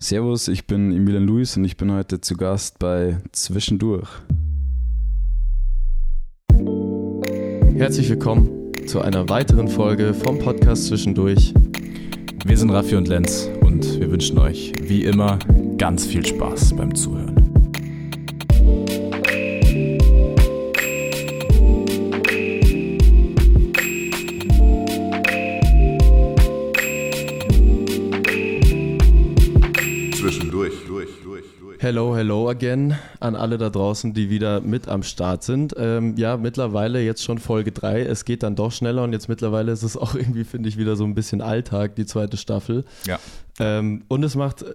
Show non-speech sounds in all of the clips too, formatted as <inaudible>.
Servus, ich bin Emilian Luis und ich bin heute zu Gast bei Zwischendurch. Herzlich willkommen zu einer weiteren Folge vom Podcast Zwischendurch. Wir sind Raffi und Lenz und wir wünschen euch wie immer ganz viel Spaß beim Zuhören. Hello, hello again an alle da draußen, die wieder mit am Start sind. Ähm, ja, mittlerweile jetzt schon Folge 3. Es geht dann doch schneller und jetzt mittlerweile ist es auch <laughs> irgendwie, finde ich, wieder so ein bisschen Alltag, die zweite Staffel. Ja. Ähm, und es macht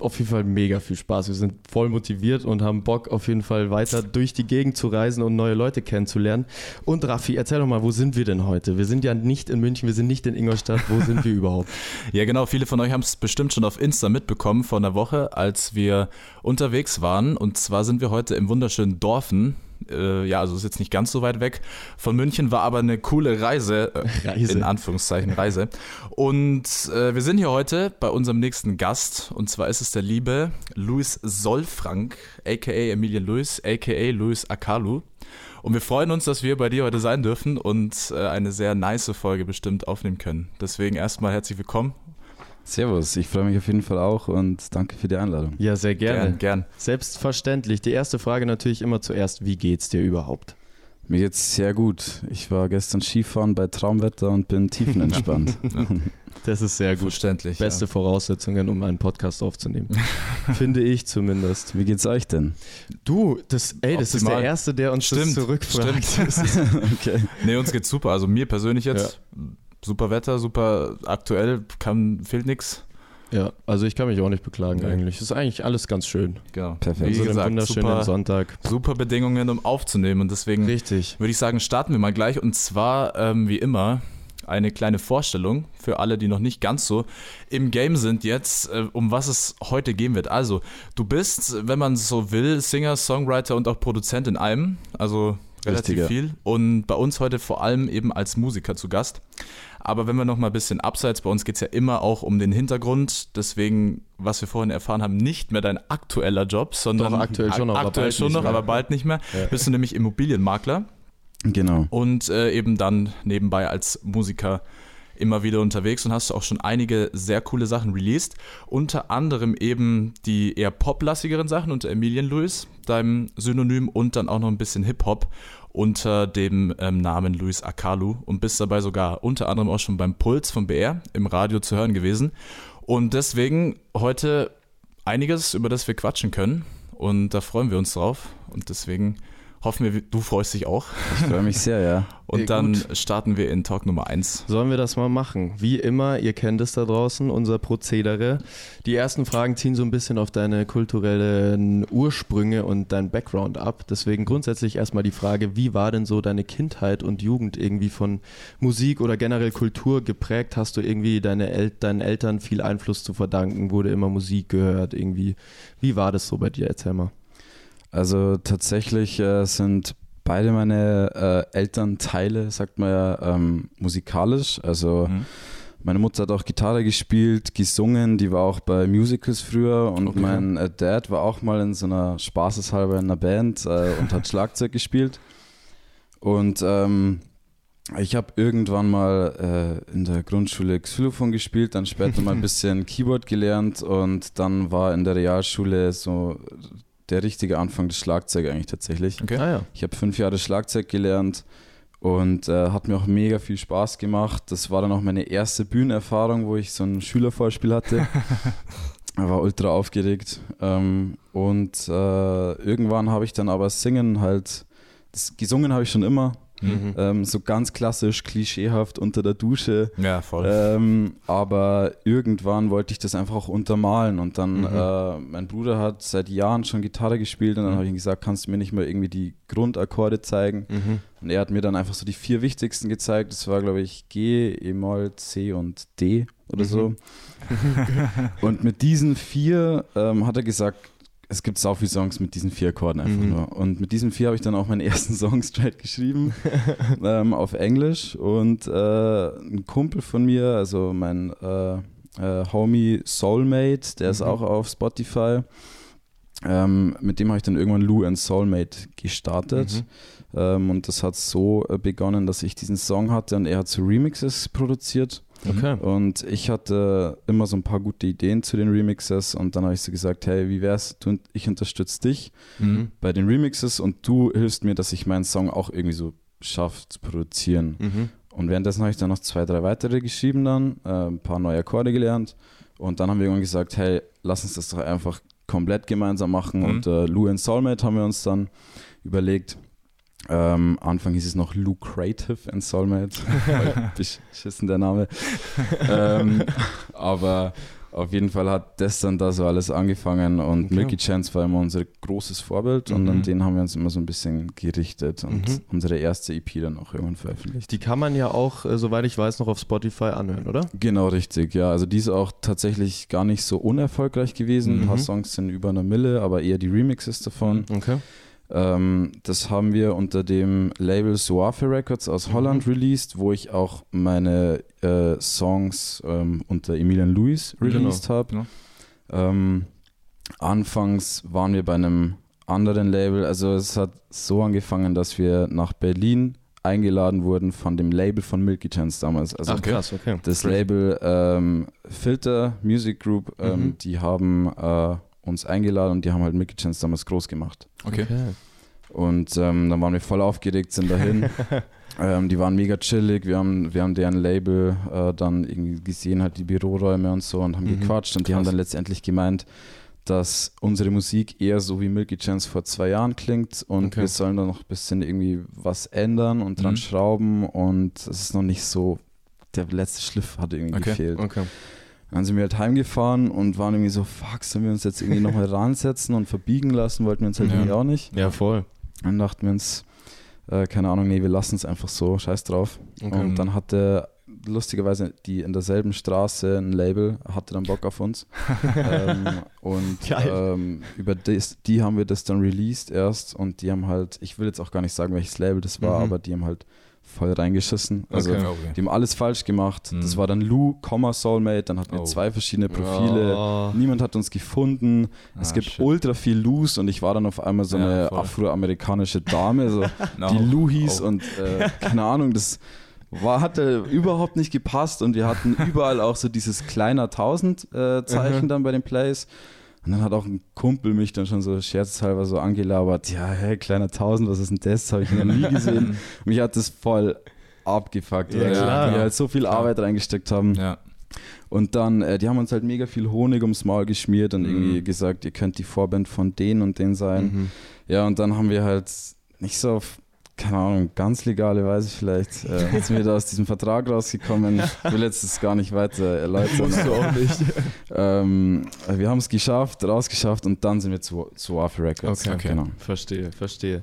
auf jeden Fall mega viel Spaß. Wir sind voll motiviert und haben Bock, auf jeden Fall weiter durch die Gegend zu reisen und neue Leute kennenzulernen. Und Raffi, erzähl doch mal, wo sind wir denn heute? Wir sind ja nicht in München, wir sind nicht in Ingolstadt. Wo sind wir <laughs> überhaupt? Ja, genau. Viele von euch haben es bestimmt schon auf Insta mitbekommen vor einer Woche, als wir unterwegs waren. Und zwar sind wir heute im wunderschönen Dorfen. Äh, ja, also ist jetzt nicht ganz so weit weg von München, war aber eine coole Reise, äh, Reise. in Anführungszeichen Reise. Und äh, wir sind hier heute bei unserem nächsten Gast und zwar ist es der liebe Luis Solfrank, aka Emilian Luis, aka Luis Akalu. Und wir freuen uns, dass wir bei dir heute sein dürfen und äh, eine sehr nice Folge bestimmt aufnehmen können. Deswegen erstmal herzlich willkommen. Servus, ich freue mich auf jeden Fall auch und danke für die Einladung. Ja, sehr gerne. Gern, gern. Selbstverständlich. Die erste Frage natürlich immer zuerst, wie geht's dir überhaupt? Mir geht's sehr gut. Ich war gestern Skifahren bei Traumwetter und bin tiefenentspannt. <laughs> Das ist sehr gut. Verständlich. Beste Voraussetzungen, um einen Podcast aufzunehmen. <laughs> Finde ich zumindest. Wie geht's euch denn? Du, das, ey, das ist der Erste, der uns Stimmt, das zurückfragt. stimmt. <laughs> okay. Ja. Nee, uns geht's super. Also mir persönlich jetzt super Wetter, super aktuell, kann, fehlt nichts. Ja, also ich kann mich auch nicht beklagen Nee. eigentlich. Ist eigentlich alles ganz schön. Genau. Perfekt. Wie gesagt, wunderschönen super, Sonntag. super Bedingungen, um aufzunehmen. Und deswegen Richtig. würde ich sagen, starten wir mal gleich. Und zwar, ähm, wie immer, eine kleine Vorstellung für alle, die noch nicht ganz so im Game sind jetzt, äh, um was es heute gehen wird. Also, du bist, wenn man so will, Singer, Songwriter und auch Produzent in einem. Also relativ Richtig, ja. viel. Und bei uns heute vor allem eben als Musiker zu Gast. Aber wenn wir noch mal ein bisschen abseits, bei uns geht es ja immer auch um den Hintergrund. Deswegen, was wir vorhin erfahren haben, nicht mehr dein aktueller Job, sondern Doch, aktuell schon noch, aber aktuell bald schon nicht noch, mehr. aber bald nicht mehr. Ja. Bist du nämlich Immobilienmakler Genau. und äh, eben dann nebenbei als Musiker immer wieder unterwegs und hast auch schon einige sehr coole Sachen released. Unter anderem eben die eher poplassigeren Sachen unter Emilian Lewis, deinem Synonym, und dann auch noch ein bisschen Hip-Hop unter dem ähm, Namen Luis Akalu und bist dabei sogar unter anderem auch schon beim Puls vom BR im Radio zu hören gewesen. Und deswegen heute einiges, über das wir quatschen können. Und da freuen wir uns drauf. Und deswegen hoffen wir, du freust dich auch. Ich freue mich sehr, ja. <laughs> Und Ja, dann gut. starten wir in Talk Nummer 1. Sollen wir das mal machen? Wie immer, ihr kennt es da draußen, unser Prozedere. Die ersten Fragen ziehen so ein bisschen auf deine kulturellen Ursprünge und dein Background ab. Deswegen grundsätzlich erstmal die Frage, wie war denn so deine Kindheit und Jugend irgendwie von Musik oder generell Kultur geprägt? Hast du irgendwie deine El deinen Eltern viel Einfluss zu verdanken? Wurde immer Musik gehört? Irgendwie? Wie war das so bei dir? Erzähl mal. Also tatsächlich äh, sind beide meine äh, Elternteile, sagt man ja, ähm, musikalisch. Also Mhm. meine Mutter hat auch Gitarre gespielt, gesungen, die war auch bei Musicals früher und Okay. mein äh, Dad war auch mal in so einer Spaßeshalber in einer Band äh, und hat <laughs> Schlagzeug gespielt. Und ähm, ich habe irgendwann mal äh, in der Grundschule Xylophon gespielt, dann später mal ein <laughs> bisschen Keyboard gelernt und dann war in der Realschule so der richtige Anfang des Schlagzeug eigentlich tatsächlich. Okay. Ah ja. Ich habe fünf Jahre Schlagzeug gelernt und äh, hat mir auch mega viel Spaß gemacht. Das war dann auch meine erste Bühnenerfahrung, wo ich so ein Schülervorspiel hatte. <laughs> War ultra aufgeregt. Ähm, und äh, irgendwann habe ich dann aber Singen halt, das, gesungen habe ich schon immer, Mhm. ähm, so ganz klassisch, klischeehaft unter der Dusche. Ja, voll. Ähm, aber irgendwann wollte ich das einfach auch untermalen und dann, Mhm. äh, mein Bruder hat seit Jahren schon Gitarre gespielt und dann Mhm. habe ich ihm gesagt, kannst du mir nicht mal irgendwie die Grundakkorde zeigen? Mhm. Und er hat mir dann einfach so die vier wichtigsten gezeigt. Das war, glaube ich, G, E-Moll, C und D oder so. Mhm. <laughs> und mit diesen vier ähm, hat er gesagt, es gibt sau viele Songs mit diesen vier Akkorden einfach Mhm. nur. Und mit diesen vier habe ich dann auch meinen <laughs> ersten Song straight geschrieben <laughs> ähm, auf Englisch. Und äh, ein Kumpel von mir, also mein äh, äh, Homie Soulmate, der ist Mhm. auch auf Spotify. Ähm, mit dem habe ich dann irgendwann Lou and Soulmate gestartet. Mhm. Ähm, und das hat so äh, begonnen, dass ich diesen Song hatte und er hat so Remixes produziert. Okay. Und ich hatte immer so ein paar gute Ideen zu den Remixes und dann habe ich so gesagt, hey, wie wär's, du, ich unterstütze dich Mhm. bei den Remixes und du hilfst mir, dass ich meinen Song auch irgendwie so schaffe zu produzieren. Mhm. Und währenddessen habe ich dann noch zwei, drei weitere geschrieben dann, äh, ein paar neue Akkorde gelernt und dann haben wir irgendwann gesagt, hey, lass uns das doch einfach komplett gemeinsam machen Mhm. und äh, Lou and Soulmate haben wir uns dann überlegt. Ähm, Anfang hieß es noch Soulmate. <laughs> Voll Beschissen der Name. ähm, <laughs> aber auf jeden Fall hat das dann da so alles angefangen und Okay. Milky Chance war immer unser großes Vorbild und Mhm. an den haben wir uns immer so ein bisschen gerichtet und Mhm. unsere erste EP dann auch irgendwann veröffentlicht. Die kann man ja auch, äh, soweit ich weiß, noch auf Spotify anhören, oder? Genau, richtig, ja. Also die ist auch tatsächlich gar nicht so unerfolgreich gewesen. Ein paar Mhm. Songs sind über eine Mille, aber eher die Remixes davon. Okay. Ähm, das haben wir unter dem Label Suafe Records aus Holland released, wo ich auch meine äh, Songs ähm, unter Emilian Lewis released habe. Genau. Ähm, anfangs waren wir bei einem anderen Label. Also es hat so angefangen, dass wir nach Berlin eingeladen wurden von dem Label von Milky Chance damals. Also Ach krass, okay. das. Label ähm, Filter Music Group, ähm, Mhm. die haben äh, uns eingeladen und die haben halt Mickey Chance damals groß gemacht. Okay. Und ähm, dann waren wir voll aufgeregt, sind dahin. <laughs> ähm, die waren mega chillig, wir haben, wir haben deren Label äh, dann irgendwie gesehen, halt die Büroräume und so und haben Mhm. gequatscht und die haben dann letztendlich gemeint, dass unsere Musik eher so wie Milky Chance vor zwei Jahren klingt und Okay. wir sollen da noch ein bisschen irgendwie was ändern und dran Mhm. schrauben und es ist noch nicht so, der letzte Schliff hat irgendwie Okay. gefehlt. Okay. Dann sind wir halt heimgefahren und waren irgendwie so, fuck, sollen wir uns jetzt irgendwie nochmal <laughs> ransetzen und verbiegen lassen? Wollten wir uns halt Ja. irgendwie auch nicht. Ja, voll. Dann dachten wir uns, äh, keine Ahnung, nee, wir lassen es einfach so, scheiß drauf. Okay. Und dann hatte lustigerweise die in derselben Straße ein Label, hatte dann Bock auf uns. <laughs> ähm, und ähm, über das, die haben wir das dann released erst und die haben halt, ich will jetzt auch gar nicht sagen, welches Label das war, Mhm. aber die haben halt voll reingeschissen. Also Okay. Die haben alles falsch gemacht. Mhm. Das war dann Lou, Comma Soulmate, dann hatten wir Oh. zwei verschiedene Profile. Oh. Niemand hat uns gefunden. es Ah, gibt shit. ultra viel Lous und ich war dann auf einmal so Ja, eine voll. afroamerikanische Dame, so, <laughs> No. die Lou hieß Oh. und äh, keine Ahnung, das war, hatte überhaupt nicht gepasst und wir hatten überall auch so dieses kleiner tausend äh, Zeichen Mhm. dann bei den Plays. Und dann hat auch ein Kumpel mich dann schon so scherzhalber so angelabert, ja, hey, kleiner tausend, was ist denn das? Habe ich noch nie gesehen. <laughs> Mich hat das voll abgefuckt, Ja, weil klar. wir halt so viel. Arbeit reingesteckt haben. Ja. Und dann, äh, die haben uns halt mega viel Honig ums Maul geschmiert und Mhm. irgendwie gesagt, ihr könnt die Vorband von denen und denen sein. Mhm. Ja, und dann haben wir halt nicht so auf, keine Ahnung, ganz legale Weise vielleicht, äh, <laughs> sind wir da aus diesem Vertrag rausgekommen. Ich will jetzt das gar nicht weiter erläutern. Musst du auch nicht. <laughs> ähm, wir haben es geschafft, rausgeschafft und dann sind wir zu, zu After Records. Okay. Okay. Genau. Verstehe, verstehe.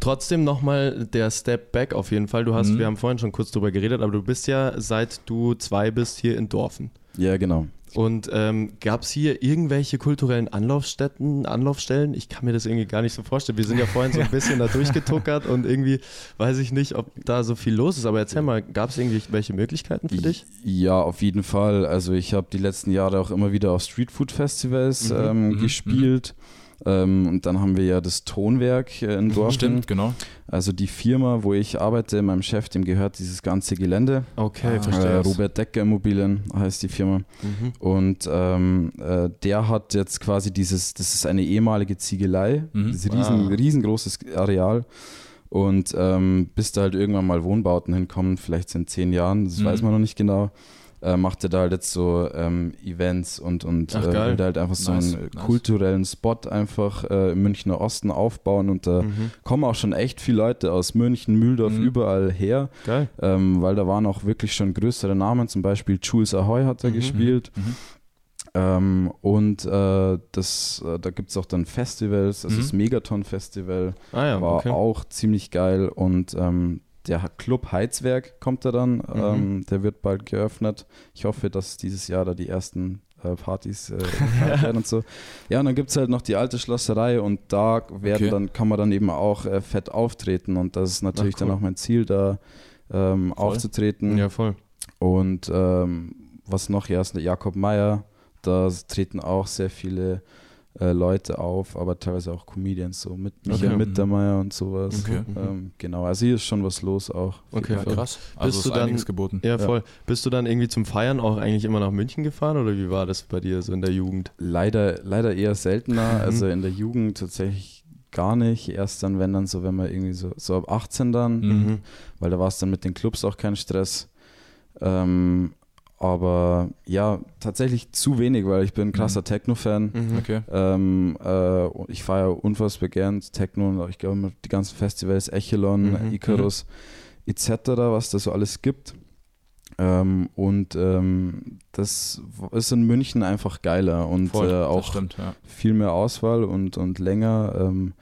Trotzdem nochmal der Step back auf jeden Fall. Du hast, Mhm. wir haben vorhin schon kurz drüber geredet, aber du bist ja seit du zwei bist hier in Dorfen. Ja, genau. Und ähm, gab es hier irgendwelche kulturellen Anlaufstätten, Anlaufstellen? Ich kann mir das irgendwie gar nicht so vorstellen. Wir sind ja vorhin so ein bisschen da <laughs> durchgetuckert und irgendwie weiß ich nicht, ob da so viel los ist. Aber erzähl mal, gab es irgendwelche Möglichkeiten für dich? Ja, auf jeden Fall. Also ich habe die letzten Jahre auch immer wieder auf Streetfood-Festivals Mhm, ähm, mhm, gespielt. Ähm, und dann haben wir ja das Tonwerk äh, in Dortmund. Stimmt, genau. Also die Firma, wo ich arbeite, meinem Chef, dem gehört dieses ganze Gelände. Okay, Ah. verstehe. Äh, Robert Decker Immobilien heißt die Firma. Mhm. Und ähm, äh, der hat jetzt quasi dieses, das ist eine ehemalige Ziegelei, Mhm. ist riesen, Ah. riesengroßes Areal. Und ähm, bis da halt irgendwann mal Wohnbauten hinkommen, vielleicht in zehn Jahren, das Mhm. weiß man noch nicht genau, äh, macht er da halt jetzt so ähm, Events und, und Ach, äh, will da halt einfach so Nice, einen nice. kulturellen Spot einfach äh, im Münchner Osten aufbauen und da Mhm. kommen auch schon echt viele Leute aus München, Mühldorf, Mhm. überall her, ähm, weil da waren auch wirklich schon größere Namen, zum Beispiel Jules Ahoy hat da Mhm. gespielt. Mhm. Ähm, und äh, das, äh, da gibt es auch dann Festivals, also Mhm. das Megaton Festival Ah ja, war okay. auch ziemlich geil und ähm, der Club Heizwerk kommt da dann, Mhm. ähm, der wird bald geöffnet. Ich hoffe, dass dieses Jahr da die ersten äh, Partys äh, <laughs> werden und so. Ja, und dann gibt es halt noch die alte Schlosserei und da werden Okay. dann, kann man dann eben auch äh, fett auftreten und das ist natürlich Ach, cool. dann auch mein Ziel, da ähm, aufzutreten. Ja, voll. Und ähm, was noch? Ja, ist der Jakob Meyer. Da treten auch sehr viele äh, Leute auf, aber teilweise auch Comedians, so mit Michael Okay. Mittermeier und sowas. Okay. Ähm, genau, also hier ist schon was los auch. Okay, Ja, krass. Also Bist ist du dann- einiges geboten. Ja, voll. Bist du dann irgendwie zum Feiern auch eigentlich immer nach München gefahren oder wie war das bei dir so in der Jugend? Leider, leider eher seltener. Mhm. <laughs> Also in der Jugend tatsächlich gar nicht. Erst dann, wenn dann so, wenn man irgendwie so, so ab 18 dann, Mhm. weil da war es dann mit den Clubs auch kein Stress. Ähm, aber ja, tatsächlich zu wenig, weil ich bin ein krasser Techno-Fan. Mhm. Okay. Ähm, äh, ich feiere unfassbar gern Techno und ich glaube die ganzen Festivals, Echelon, Mhm, Icarus etc., was da so alles gibt. Ähm, und ähm, das ist in München einfach geiler und Voll, äh, auch stimmt, ja. viel mehr Auswahl und, und länger. Ähm,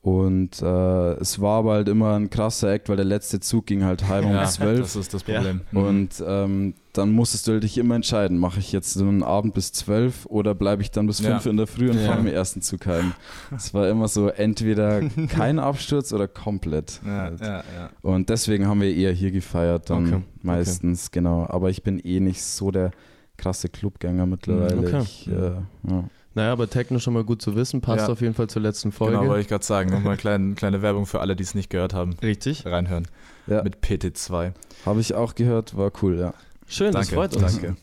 und äh, es war aber halt immer ein krasser Act, weil der letzte Zug ging halt halb um ja, zwölf. Das ist das Problem. Mhm. Und ähm, dann musstest du dich immer entscheiden, mache ich jetzt so einen Abend bis zwölf oder bleibe ich dann bis Ja. fünf in der Früh und Ja. fahre im ersten Zug heim. Es war immer so entweder <laughs> kein Absturz oder komplett. ja, halt. ja, ja. Und deswegen haben wir eher hier gefeiert dann Okay, meistens, genau. Aber ich bin eh nicht so der krasse Clubgänger mittlerweile. Okay. Ich, äh, ja. Naja, aber Techno schon mal gut zu wissen, passt Ja. auf jeden Fall zur letzten Folge. Genau, wollte ich gerade sagen. Nochmal eine kleine, kleine Werbung für alle, die es nicht gehört haben. Richtig. Reinhören. Ja. Mit PT2. Habe ich auch gehört, war cool, ja. Schön, das Danke, freut uns. danke.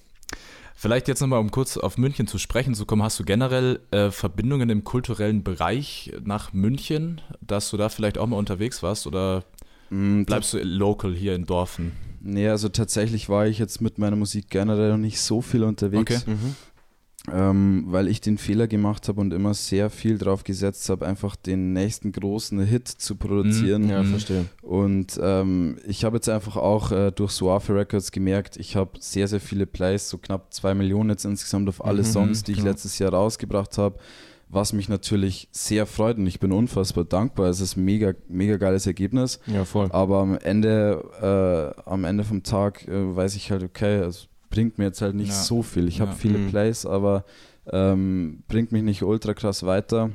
Vielleicht jetzt nochmal, um kurz auf München zu sprechen zu kommen, hast du generell äh, Verbindungen im kulturellen Bereich nach München, dass du da vielleicht auch mal unterwegs warst oder Mm, bleibst du local hier in Dorfen? Nee, also tatsächlich war ich jetzt mit meiner Musik generell noch nicht so viel unterwegs, Okay. Mhm. Ähm, weil ich den Fehler gemacht habe und immer sehr viel drauf gesetzt habe, einfach den nächsten großen Hit zu produzieren. Ja, Mhm. verstehe. Und ähm, ich habe jetzt einfach auch äh, durch Suave Records gemerkt, ich habe sehr, sehr viele Plays, so knapp zwei Millionen jetzt insgesamt auf alle Mhm, Songs, die ich genau. letztes Jahr rausgebracht habe, was mich natürlich sehr freut und ich bin unfassbar dankbar. Es ist ein mega, mega geiles Ergebnis. Ja, voll. Aber am Ende, äh, am Ende vom Tag äh, weiß ich halt, okay, es bringt mir jetzt halt nicht Ja. so viel. Ich habe Ja. viele Mhm. Plays, aber ähm, bringt mich nicht ultra krass weiter.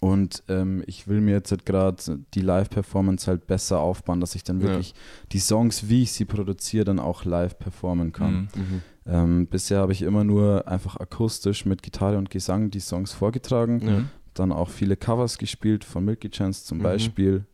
Und ähm, ich will mir jetzt halt gerade die Live-Performance halt besser aufbauen, dass ich dann Ja. wirklich die Songs, wie ich sie produziere, dann auch live performen kann. Mhm. Mhm. Ähm, bisher habe ich immer nur einfach akustisch mit Gitarre und Gesang die Songs vorgetragen Ja. dann auch viele Covers gespielt von Milky Chance zum Mhm. Beispiel.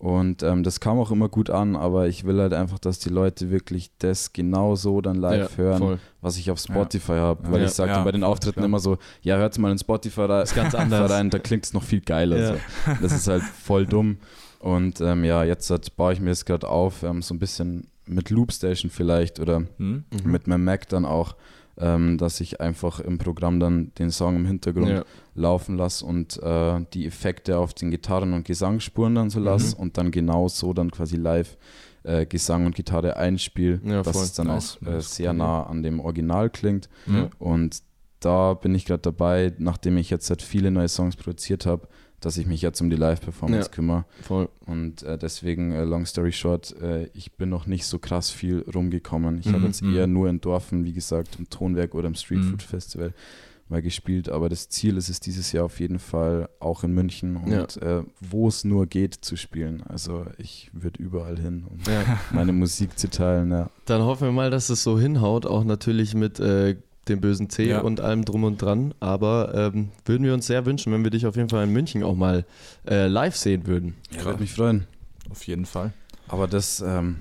Und ähm, das kam auch immer gut an, aber ich will halt einfach, dass die Leute wirklich das genau so dann live ja, hören, Voll. was ich auf Spotify habe. Weil Ja. ich sagte Ja, bei den Auftritten immer so, ja, hört mal in Spotify rein, Ist ganz <laughs> anders. rein da klingt es noch viel geiler. Ja. So. Das ist halt voll dumm. Und ähm, ja, jetzt halt baue ich mir das gerade auf, ähm, so ein bisschen mit Loopstation vielleicht oder. Mhm. mit meinem Mac dann auch, ähm, dass ich einfach im Programm dann den Song im Hintergrund Ja. laufen lasse und äh, die Effekte auf den Gitarren- und Gesangsspuren dann so lasse Mhm. und dann genau so dann quasi live äh, Gesang und Gitarre einspiele, Ja, dass voll. es dann Nice. auch äh, sehr nah an dem Original klingt. Ja. Und da bin ich gerade dabei, nachdem ich jetzt halt viele neue Songs produziert habe, dass ich mich jetzt um die Live-Performance Ja. kümmere. Voll. Und äh, deswegen, äh, long story short, äh, ich bin noch nicht so krass viel rumgekommen. Ich Mhm, habe jetzt mhm. eher nur in Dorfen, wie gesagt, im Tonwerk oder im Street Mhm. Food Festival mal gespielt. Aber das Ziel ist es dieses Jahr auf jeden Fall auch in München und äh, wo es nur geht zu spielen. Also ich würde überall hin, um Ja. meine Musik zu teilen. Ja. Dann hoffen wir mal, dass es so hinhaut, auch natürlich mit äh, dem bösen C Ja. und allem drum und dran. Aber ähm, würden wir uns sehr wünschen, wenn wir dich auf jeden Fall in München auch mal äh, live sehen würden. ja würde mich freuen. Auf jeden Fall. Aber das, ähm,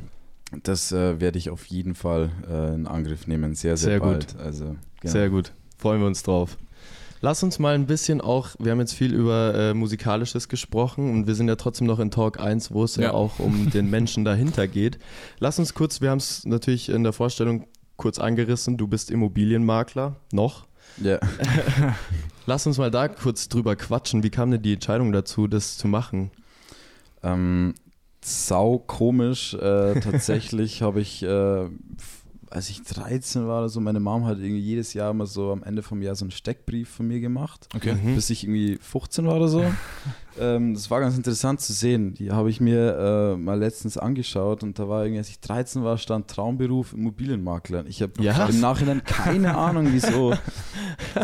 das äh, werde ich auf jeden Fall äh, in Angriff nehmen, sehr, sehr, Sehr gut. bald. Also, genau. Sehr gut. Freuen wir uns drauf. Lass uns mal ein bisschen auch, wir haben jetzt viel über äh, Musikalisches gesprochen und wir sind ja trotzdem noch in Talk 1, wo es ja, Ja. auch um den <laughs> Menschen dahinter geht. Lass uns kurz, wir haben es natürlich in der Vorstellung kurz angerissen, du bist Immobilienmakler, noch. Ja. <laughs> Lass uns mal da kurz drüber quatschen. Wie kam denn die Entscheidung dazu, das zu machen? Ähm, sau komisch. Äh, tatsächlich <laughs> habe ich, äh, als ich 13 war oder so, meine Mom hat irgendwie jedes Jahr immer so am Ende vom Jahr so einen Steckbrief von mir gemacht. Okay. Mhm. Bis ich irgendwie 15 war oder so. <laughs> ähm, das war ganz interessant zu sehen. Die habe ich mir äh, mal letztens angeschaut und da war irgendwie, als ich 13 war, stand Traumberuf Immobilienmakler. Ich habe Ja. im Nachhinein keine Ahnung, <laughs> wieso.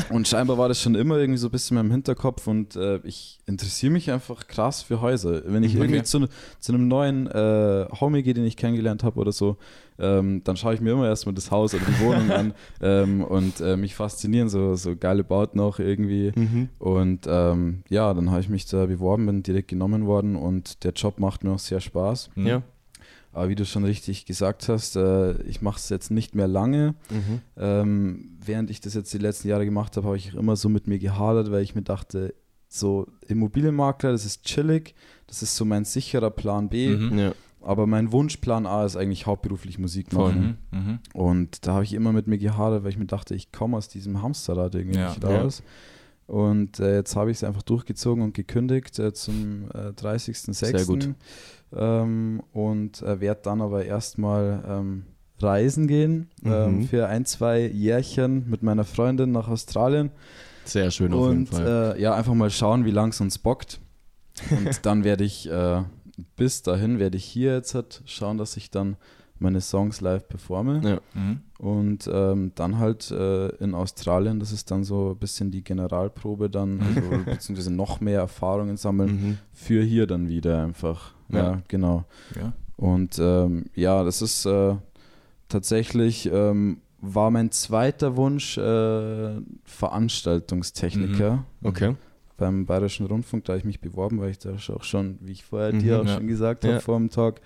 Und scheinbar war das schon immer irgendwie so ein bisschen in meinem Hinterkopf und äh, ich interessiere mich einfach krass für Häuser. Wenn ich Okay. irgendwie zu, zu einem neuen äh, Homie gehe, den ich kennengelernt habe oder so, ähm, dann schaue ich mir immer erstmal das Haus oder die Wohnung an <laughs> ähm, und äh, mich faszinieren so, so geile Bauten auch irgendwie. Mhm. Und ähm, ja, dann habe ich mich da beworben, bin direkt genommen worden und der Job macht mir auch sehr Spaß. Mhm. Ja. Aber wie du schon richtig gesagt hast, äh, ich mache es jetzt nicht mehr lange. Mhm. Ähm, während ich das jetzt die letzten Jahre gemacht habe, habe ich immer so mit mir gehadert, weil ich mir dachte, so Immobilienmakler, das ist chillig, das ist so mein sicherer Plan B. Mhm. Ja. Aber mein Wunschplan A ist eigentlich hauptberuflich Musik machen. Mhm. Mhm. Und da habe ich immer mit mir gehadert, weil ich mir dachte, ich komme aus diesem Hamsterrad irgendwie Ja. nicht Ja. raus. Und äh, jetzt habe ich es einfach durchgezogen und gekündigt äh, zum äh, 30.06. Sehr gut. Ähm, und äh, werde dann aber erstmal ähm, reisen gehen ähm, Mhm. für ein, zwei Jährchen mit meiner Freundin nach Australien. Sehr schön auf jeden Und Fall. äh, ja, einfach mal schauen, wie lang es uns bockt. Und <laughs> dann werde ich, äh, bis dahin werde ich hier jetzt halt schauen, dass ich dann meine Songs live performe. Ja. Mhm. Und ähm, dann halt äh, in Australien, das ist dann so ein bisschen die Generalprobe dann, <laughs> also, beziehungsweise noch mehr Erfahrungen sammeln Mhm. für hier dann wieder einfach. Ja, Ja. genau. Ja. Und ähm, ja, das ist äh, tatsächlich, ähm, war mein zweiter Wunsch äh, Veranstaltungstechniker Okay. Beim Bayerischen Rundfunk, da habe ich mich beworben, weil ich da auch schon, wie ich vorher Mhm, dir auch ja. schon gesagt Ja. habe vor dem Tag,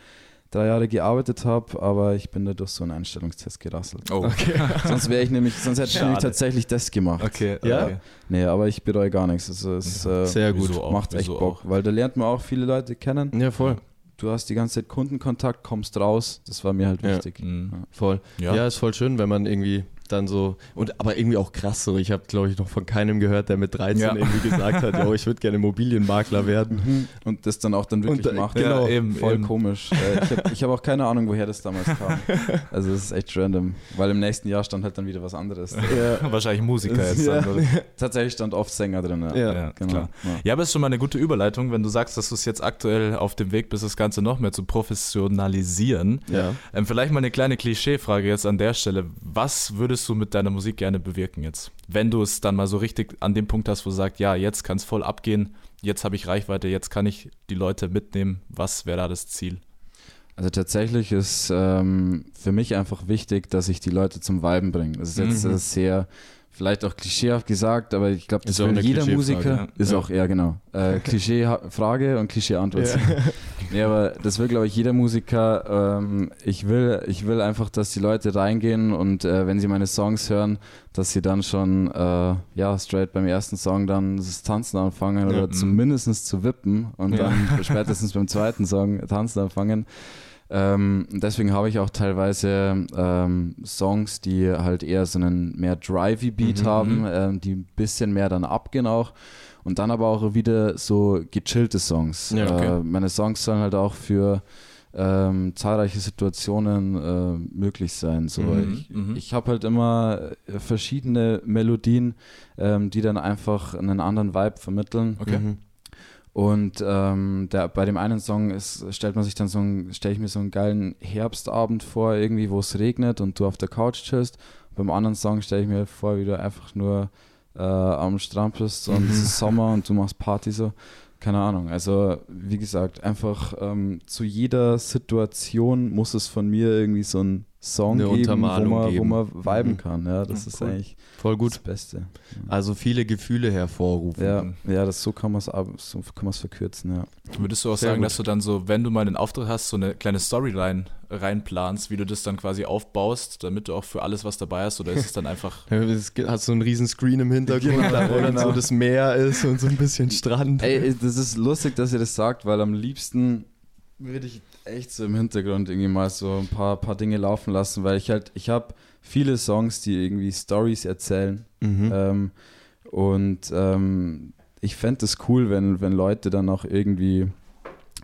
drei Jahre gearbeitet habe, aber ich bin da durch so einen Einstellungstest gerasselt. Oh, <laughs> Sonst wäre ich nämlich, sonst hätte ich nämlich tatsächlich das gemacht. okay. Ja? okay. Nee, aber ich bereue gar nichts. Also es äh, Sehr gut. Wieso auch? macht echt Bock, weil da lernt man auch viele Leute kennen. Ja, voll. Du hast die ganze Zeit Kundenkontakt, kommst raus. Das war mir halt Ja. wichtig. Mhm. Voll. Ja. Ja. ist voll schön, wenn man irgendwie dann so und aber irgendwie auch krass so. Ich habe glaube ich noch von keinem gehört, der mit 13 Ja. irgendwie gesagt hat, ja, ich würde gerne Immobilienmakler werden. Und das dann auch dann wirklich Und, äh, macht. genau. Ja, eben, Voll eben. komisch. Äh, ich habe hab auch keine Ahnung, woher das damals kam. <laughs> Also es ist echt random. Weil im nächsten Jahr stand halt dann wieder was anderes. Ja. <laughs> Wahrscheinlich Musiker jetzt Ja. dann. <laughs> Tatsächlich stand oft Sänger drin. Ja, Ja, Ja, genau. klar. Ja. Aber es ist schon mal eine gute Überleitung, wenn du sagst, dass du es jetzt aktuell auf dem Weg bist, das Ganze noch mehr zu professionalisieren. Ja. Ähm, vielleicht mal eine kleine Klischeefrage jetzt an der Stelle. Was würdest du mit deiner Musik gerne bewirken jetzt? Wenn du es dann mal so richtig an dem Punkt hast, wo du sagst, ja, jetzt kann es voll abgehen, jetzt habe ich Reichweite, jetzt kann ich die Leute mitnehmen. Was wäre da das Ziel? Also tatsächlich ist ähm, für mich einfach wichtig, dass ich die Leute zum Weiben bringe. Das ist jetzt Mhm. sehr, vielleicht auch klischeehaft gesagt, aber ich glaube, das will jeder Musiker. ja. Ist Ja. auch, ja genau. Äh, <laughs> Klischee-Frage und Klischee-Antwort. Ja. <laughs> Ja. aber das will, glaube ich, jeder Musiker. Ähm, ich, will, ich will einfach, dass die Leute reingehen und äh, wenn sie meine Songs hören, dass sie dann schon äh, ja, straight beim ersten Song dann das Tanzen anfangen oder Mhm. zumindest zu wippen und dann spätestens beim zweiten Song tanzen anfangen. Ähm, deswegen habe ich auch teilweise ähm, Songs, die halt eher so einen mehr drivey Beat Mhm, haben, mhm. ähm, die ein bisschen mehr dann abgehen auch. Und dann aber auch wieder so gechillte Songs. Ja, okay. äh, meine Songs sollen halt auch für ähm, zahlreiche Situationen äh, möglich sein. So, Mhm, ich mhm. ich habe halt immer äh, verschiedene Melodien, ähm, die dann einfach einen anderen Vibe vermitteln. Okay. Mhm. Und ähm, der, bei dem einen Song ist, stellt man sich dann so ein, stelle ich mir so einen geilen Herbstabend vor, irgendwie, wo es regnet und du auf der Couch chillst. Beim anderen Song stelle ich mir vor, wie du einfach nur äh, am Strand bist und Mhm. es ist <laughs> Sommer und du machst Party so. Keine Ahnung. Also, wie gesagt, einfach ähm, zu jeder Situation muss es von mir irgendwie so einen Song Eine geben, wo Untermalung man, wo geben. man viben Mhm. kann. Ja, das Ja, ist cool. eigentlich Voll das gut. Beste. Also viele Gefühle hervorrufen. Ja, ja das, so kann man es so kann man's verkürzen, ja. Würdest du auch Sehr sagen, gut. dass du dann so, wenn du mal einen Auftritt hast, so eine kleine Storyline reinplanst, wie du das dann quasi aufbaust, damit du auch für alles was dabei hast, oder ist es dann einfach. <laughs> Ja, Es gibt- hat so einen riesen Screen im Hintergrund, Genau, da wo dann genau. so das Meer ist und so ein bisschen Strand. Ey, das ist lustig, dass ihr das sagt, weil am liebsten würde ich echt so im Hintergrund irgendwie mal so ein paar, paar Dinge laufen lassen, weil ich halt, ich habe viele Songs, die irgendwie Stories erzählen Mhm. ähm, und ähm, ich fände es cool, wenn, wenn Leute dann auch irgendwie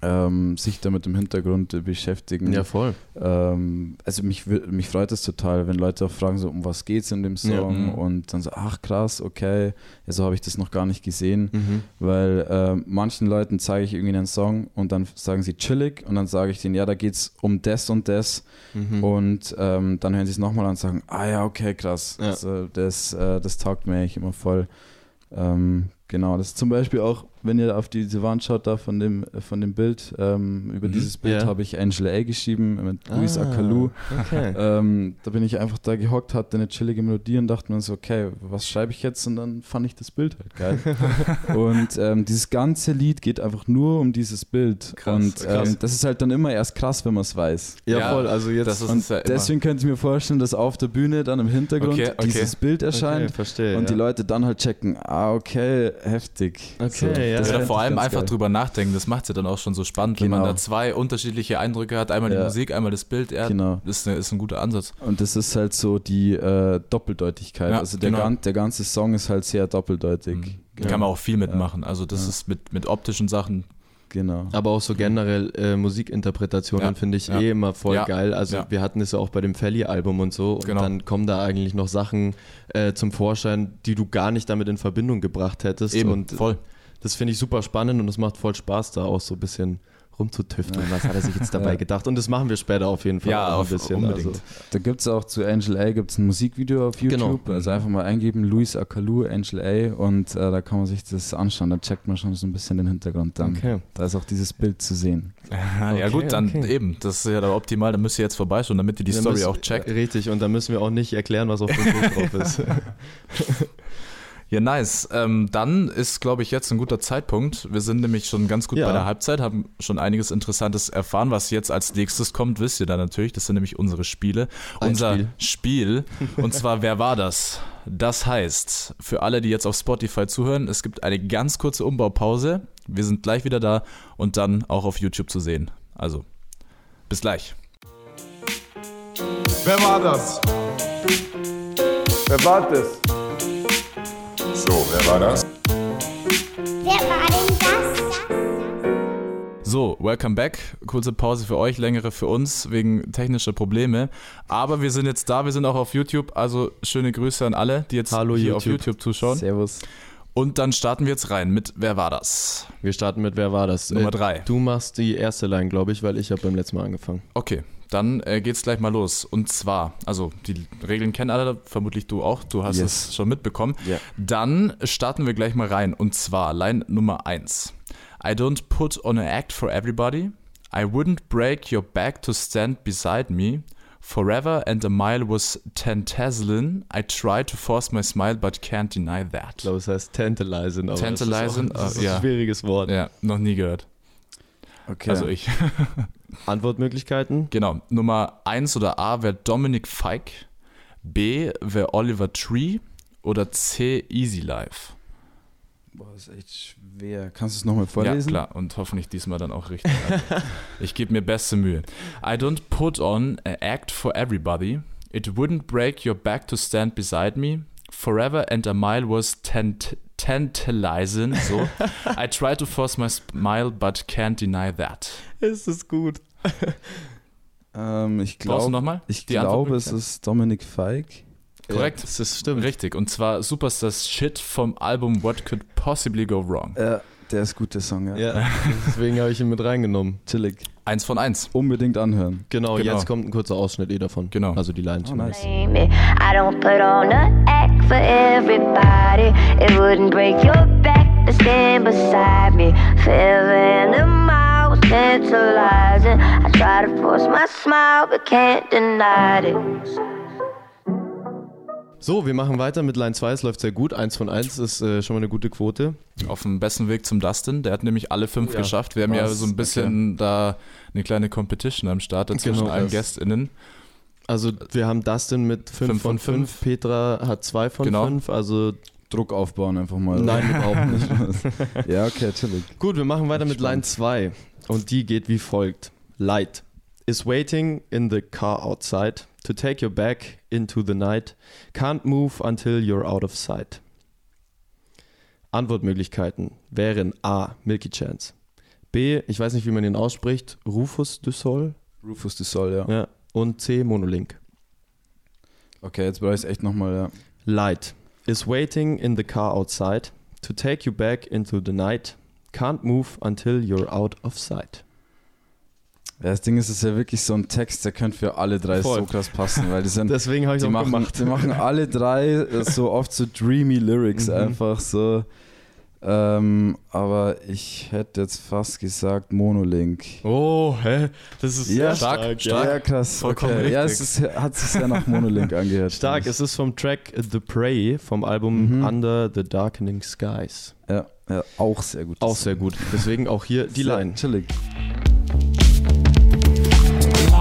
ähm, sich damit im Hintergrund beschäftigen. ja, voll. Ähm, also mich, mich freut es total, wenn Leute auch fragen, so, um was geht's in dem Ja. Song Mhm. und dann so, ach krass, okay, ja, so habe ich das noch gar nicht gesehen. Mhm. Weil äh, manchen Leuten zeige ich irgendwie einen Song und dann sagen sie chillig und dann sage ich denen, ja, da geht's um das und das Mhm. und ähm, dann hören sie es nochmal an und sagen, ah ja, okay, krass, Ja. also, das, äh, das taugt mir eigentlich immer voll. Ähm, Genau, das ist zum Beispiel auch, wenn ihr auf diese Wand schaut, da von dem, äh, von dem Bild, ähm, über Mhm. dieses Bild Ja. habe ich Angela A geschrieben mit Luis Ah, Akalu. Okay. <laughs> Ähm, da bin ich einfach da gehockt, hatte eine chillige Melodie und dachte mir so, okay, was schreibe ich jetzt? Und dann fand ich das Bild halt geil. <laughs> und ähm, dieses ganze Lied geht einfach nur um dieses Bild. Krass, und krass. Ähm, das ist halt dann immer erst krass, wenn man es weiß. Ja, Ja, voll. Also jetzt. das ist Und es ja immer. deswegen könnte ich mir vorstellen, dass auf der Bühne dann im Hintergrund Okay, okay. dieses Bild erscheint okay, verstehe. und die ja. Leute dann halt checken, ah, okay, heftig. Okay, ja. das fänd vor allem einfach geil. drüber nachdenken, das macht es ja dann auch schon so spannend, wenn man Genau. da zwei unterschiedliche Eindrücke hat, einmal die Ja. Musik, einmal das Bild, ja, Genau. das ist, ist ein guter Ansatz. Und das ist halt so die äh, Doppeldeutigkeit. Ja, also der, genau. gan der ganze Song ist halt sehr doppeldeutig. Mhm. Ja. Kann man auch viel mitmachen, also das Ja. ist mit, mit optischen Sachen, Genau. Aber auch so generell äh, Musikinterpretationen Ja, finde ich ja. eh immer voll Ja, geil. Also ja. wir hatten es ja auch bei dem Felly-Album und so. Und Genau. dann kommen da eigentlich noch Sachen äh, zum Vorschein, die du gar nicht damit in Verbindung gebracht hättest. eben, Und voll. Das finde ich super spannend und es macht voll Spaß, da auch so ein bisschen rumzutüfteln. Was hat er sich jetzt dabei Ja. gedacht? Und das machen wir später auf jeden Fall Ja, auch auf- ein bisschen. unbedingt. Also, Da gibt es auch zu Angel A gibt's ein Musikvideo auf YouTube. Genau. Also einfach mal eingeben, Luis Akalu, Angel A und äh, da kann man sich das anschauen. Da checkt man schon so ein bisschen den Hintergrund dann. okay. Da ist auch dieses Bild zu sehen. ja Okay, gut, dann okay. eben, das ist ja da optimal, dann müsst ihr jetzt vorbeischauen, damit ihr die Dann Story müssen- auch checkt. Richtig, und da müssen wir auch nicht erklären, was auf dem Bild drauf ist. <laughs> Ja, nice. Ähm, dann ist, glaube ich, jetzt ein guter Zeitpunkt. Wir sind nämlich schon ganz gut Ja. bei der Halbzeit, haben schon einiges Interessantes erfahren. Was jetzt als nächstes kommt, wisst ihr dann natürlich. Das sind nämlich unsere Spiele. Ein Unser Spiel. <laughs> Und zwar, wer war das? Das heißt, für alle, die jetzt auf Spotify zuhören, es gibt eine ganz kurze Umbaupause. Wir sind gleich wieder da und dann auch auf YouTube zu sehen. Also, bis gleich. Wer war das? Wer war das? So, wer war das? Wer war denn das? So, welcome back. Kurze Pause für euch, längere für uns wegen technischer Probleme. Aber wir sind jetzt da, wir sind auch auf YouTube. Also schöne Grüße an alle, die jetzt Hallo, hier auf YouTube. YouTube zuschauen. Servus. Und dann starten wir jetzt rein mit Wer war das? Wir starten mit Wer war das? Nummer Äh, drei. Du machst die erste Line, glaube ich, weil ich habe beim letzten Mal angefangen. Okay, dann äh, geht's gleich mal los. Und zwar, also die Regeln kennen alle, vermutlich du auch, du hast Yes. es schon mitbekommen. Ja. Dann starten wir gleich mal rein. Und zwar Line Nummer 1. I don't put on a act for everybody. I wouldn't break your back to stand beside me. Forever and a mile was tantazlin. I try to force my smile, but can't deny Ich that. glaube, es heißt Tantalizing. Aber Tantalizing, Das ist, auch, das ist äh, ja. ein schwieriges Wort. Ja, noch nie gehört. Okay. Also ich. <laughs> Antwortmöglichkeiten? Genau. Nummer 1 oder A wäre Dominic Fike. B wäre Oliver Tree. Oder C Easy Life. Boah, ist echt schwer. Kannst du es nochmal vorlesen? Ja, klar. Und hoffentlich diesmal dann auch richtig. ich gebe mir beste Mühe. I don't put on a act for everybody. It wouldn't break your back to stand beside me. Forever and a mile was tant tantalizing. So. <laughs> I try to force my smile, but can't deny that. Es ist gut. <laughs> Ähm, ich glaube, nochmal? ich die glaube, es ist Dominik Feig. Korrekt. Ja, das ist stimmt. Richtig, und zwar Superstars Shit vom Album What Could Possibly Go Wrong. Ja, der ist gut, der Song, ja. Ja, deswegen habe ich ihn mit reingenommen. Chillig. Eins von eins. Unbedingt anhören. Genau, Genau. jetzt kommt ein kurzer Ausschnitt eh davon. Genau. Also die Line Oh, nice. I don't put on a act for everybody. It wouldn't break your back to stand beside me. A mile was tantalizing. I try to force my smile, but can't deny it. So, wir machen weiter mit Line 2. Es läuft sehr gut. Eins von eins ist äh, schon mal eine gute Quote. Auf dem besten Weg zum Dustin. Der hat nämlich alle fünf Ja. geschafft. Wir haben ja Was? so ein bisschen da eine kleine Competition am Start zwischen Genau, allen GästInnen. Also wir haben Dustin mit 5 Fünf von von 5. Petra hat 2 von Genau. 5. Also Druck aufbauen einfach mal. nein, <laughs> überhaupt nicht. <laughs> ja, okay, chillig. Gut, wir machen weiter mit Line 2. Und die geht wie folgt. Light is waiting in the car outside to take you back into the night. Can't move until you're out of sight. Antwortmöglichkeiten wären A. Milky Chance. B. Ich weiß nicht, wie man ihn ausspricht. Rufus du Sol. Rufus du Sol, ja. Ja. Und C. Monolink. Okay, jetzt brauche ich echt nochmal, ja. Light is waiting in the car outside to take you back into the night. Can't move until you're out of sight. Ja, das Ding ist, es ist ja wirklich so ein Text, der könnte für alle drei Voll. so krass passen, weil die sind, <laughs> Deswegen habe ich die auch machen, gemacht. die machen alle drei äh, so oft so dreamy Lyrics <laughs> Mhm. einfach so. Ähm, aber ich hätte jetzt fast gesagt Monolink. Oh, hä? Das ist Ja, stark. stark, stark. Ja, krass. Vollkommen okay. Ja, es ist, hat sich sehr nach Monolink <laughs> angehört. Stark, es ist vom Track The Prey vom Album Mhm. Under the Darkening Skies. Ja, ja, auch sehr gut. Auch sehr gut. Deswegen auch hier die Sehr Line. Chillig.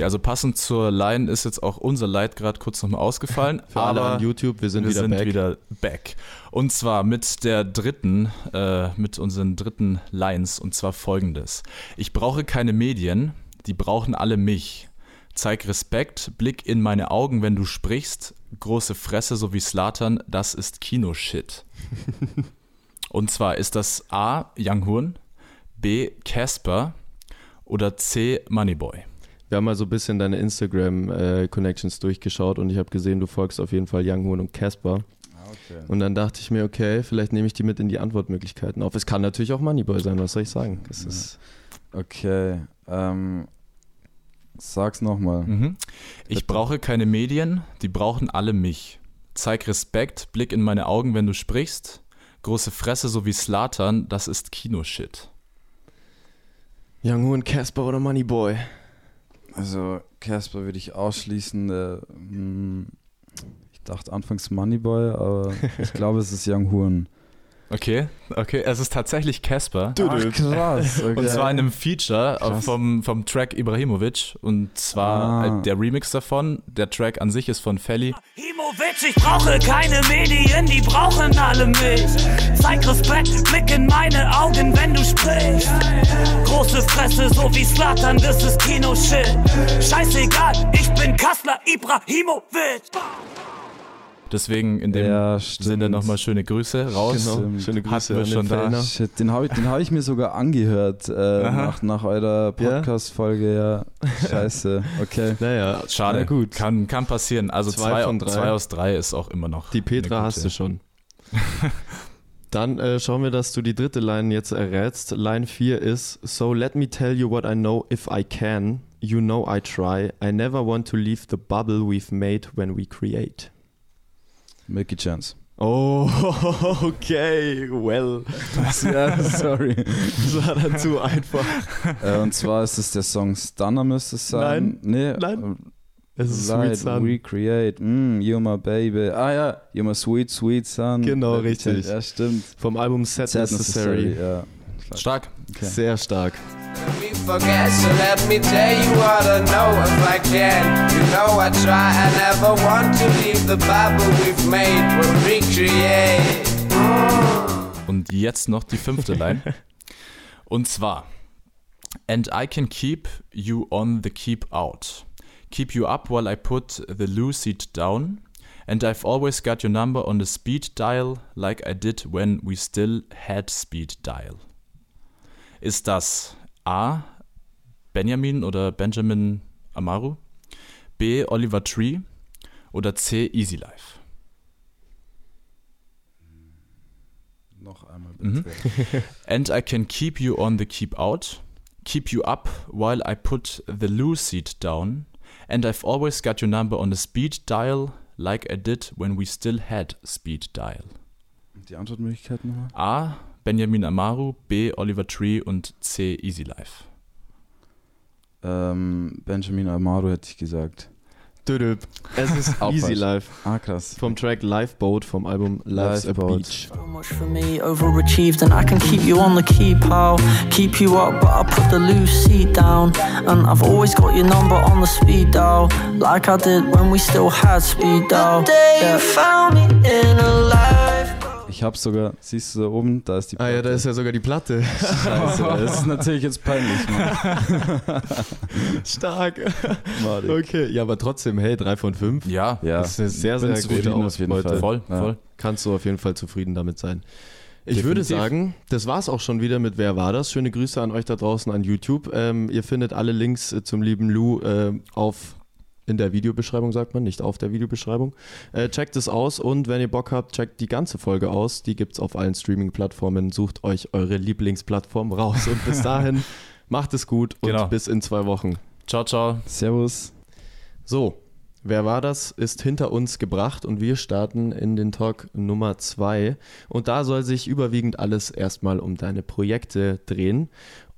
Ja, also passend zur Line ist jetzt auch unser Light gerade kurz nochmal ausgefallen. <laughs> Für alle aber an YouTube, wir sind wir wieder sind back. wieder back. Und zwar mit der dritten, äh, mit unseren dritten Lines. Und zwar folgendes. Ich brauche keine Medien, die brauchen alle mich. Zeig Respekt, Blick in meine Augen, wenn du sprichst. Große Fresse, so wie Slatan, das ist Kinoshit. <laughs> Und zwar ist das A. Young Horn, B. Casper oder C. Moneyboy. Wir haben mal so ein bisschen deine Instagram-Connections durchgeschaut und ich habe gesehen, du folgst auf jeden Fall Young Hoon und Casper. Okay. Und dann dachte ich mir, okay, vielleicht nehme ich die mit in die Antwortmöglichkeiten auf. Es kann natürlich auch Moneyboy sein, was soll ich sagen? Es ist Okay. Ähm, sag's nochmal. Mhm. Ich brauche keine Medien, die brauchen alle mich. Zeig Respekt, Blick in meine Augen, wenn du sprichst. Große Fresse, so wie Slatan, das ist Kinoshit. Young Hoon, Casper oder Moneyboy? Also, Casper würde ich ausschließen. Der, hm, ich dachte anfangs Moneyboy, aber ich <laughs> glaube, es ist Young Horn. Okay, okay, es ist tatsächlich Casper. Ach, krass. <laughs> Okay. Und zwar in einem Feature Krass. vom, vom Track Ibrahimovic. Und zwar Ah. äh, der Remix davon. Der Track an sich ist von Felly. Himovic, ich brauche keine Medien, die brauchen alle mich. Zeig Respekt, Blick in meine Augen, wenn du sprichst. Große Fresse, so wie Slatan, das ist Kino-Shit. Scheißegal, ich bin Kassler Ibrahimovic. Deswegen in dem Ja, Sinne nochmal schöne Grüße raus. Genau. Schöne Grüße wir schon da. Fellner. Shit, den habe ich, den hab ich mir sogar angehört äh, nach, nach eurer Podcast-Folge. Ja, scheiße. Okay. <laughs> Naja, Schade, na gut. Kann, kann passieren. Also Zwei zwei, von drei. zwei aus drei ist auch immer noch. Die Petra eine hast du schon. <laughs> Dann äh, schauen wir, dass du die dritte Line jetzt errätst. Line 4 ist So let me tell you what I know if I can. You know I try. I never want to leave the bubble we've made when we create. Mickey Chance. Oh, <laughs> okay, well. <laughs> ja, sorry. Das war dann zu einfach. äh, und zwar ist es der Song Stunner, müsste es sein. Nee, nein. äh, Es ist Light, Sweet Sun. Recreate. Mm, you're my baby. Ah ja, you're my sweet, sweet son. Genau, richtig. Ja, stimmt. Vom Album Set, Sad Necessary. Ja. Stark. Okay. Sehr stark. Me forget, so let me tell you what I know if I can. You know I try, I never want to leave the Bible we've made, we'll recreate. Und jetzt noch die fünfte Line. <laughs> Und zwar, and I can keep you on the keep out. Keep you up while I put the loose seat down. And I've always got your number on the speed dial, like I did when we still had speed dial. Ist das A. Benjamin oder Benjamin Amaru? B. Oliver Tree? Oder C. Easy Life? Noch einmal Mhm. bitte. <laughs> And I can keep you on the keep out, keep you up while I put the loose seat down, and I've always got your number on the speed dial, like I did when we still had speed dial. Die Antwortmöglichkeiten nochmal? A. Benjamin Amaru, B. Oliver Tree und C. Easy Life. Ähm, Benjamin Amaro hätte ich gesagt. Düdüp. Es ist <laughs> Easy falsch. Life. Ah, krass. Vom Track Lifeboat vom Album Life's a Lifeboat. Beach. So much for me, overachieved, and I can keep you on the keep out. Keep you up, but I put the loose seat down. And I've always got your number on the speed dial, like I did when we still had speed dial. The day you found me in a life. Ich habe sogar, siehst du da oben, da ist die Ah ja, da ist ja sogar die Platte. Scheiße, das ist <laughs> natürlich jetzt peinlich, Mann. <laughs> Stark. Madig. Okay, ja, aber trotzdem, hey, drei von fünf. Ja, Das ist eine sehr, bin sehr gute zufrieden auf jeden Ausbeute. Fall. Voll, Ja. voll. Kannst du auf jeden Fall zufrieden damit sein. Ich Definitiv. würde sagen, das war's auch schon wieder mit Wer war das? Schöne Grüße an euch da draußen an YouTube. Ähm, ihr findet alle Links äh, zum lieben Lou äh, auf in der Videobeschreibung, sagt man, nicht auf der Videobeschreibung. Äh, checkt es aus und wenn ihr Bock habt, checkt die ganze Folge aus. Die gibt es auf allen Streaming-Plattformen. Sucht euch eure Lieblingsplattform raus. Und bis dahin, <laughs> macht es gut und Genau. bis in zwei Wochen. Ciao, ciao. Servus. So, wer war das? Ist hinter uns gebracht und wir starten in den Talk Nummer zwei. Und da soll sich überwiegend alles erstmal um deine Projekte drehen.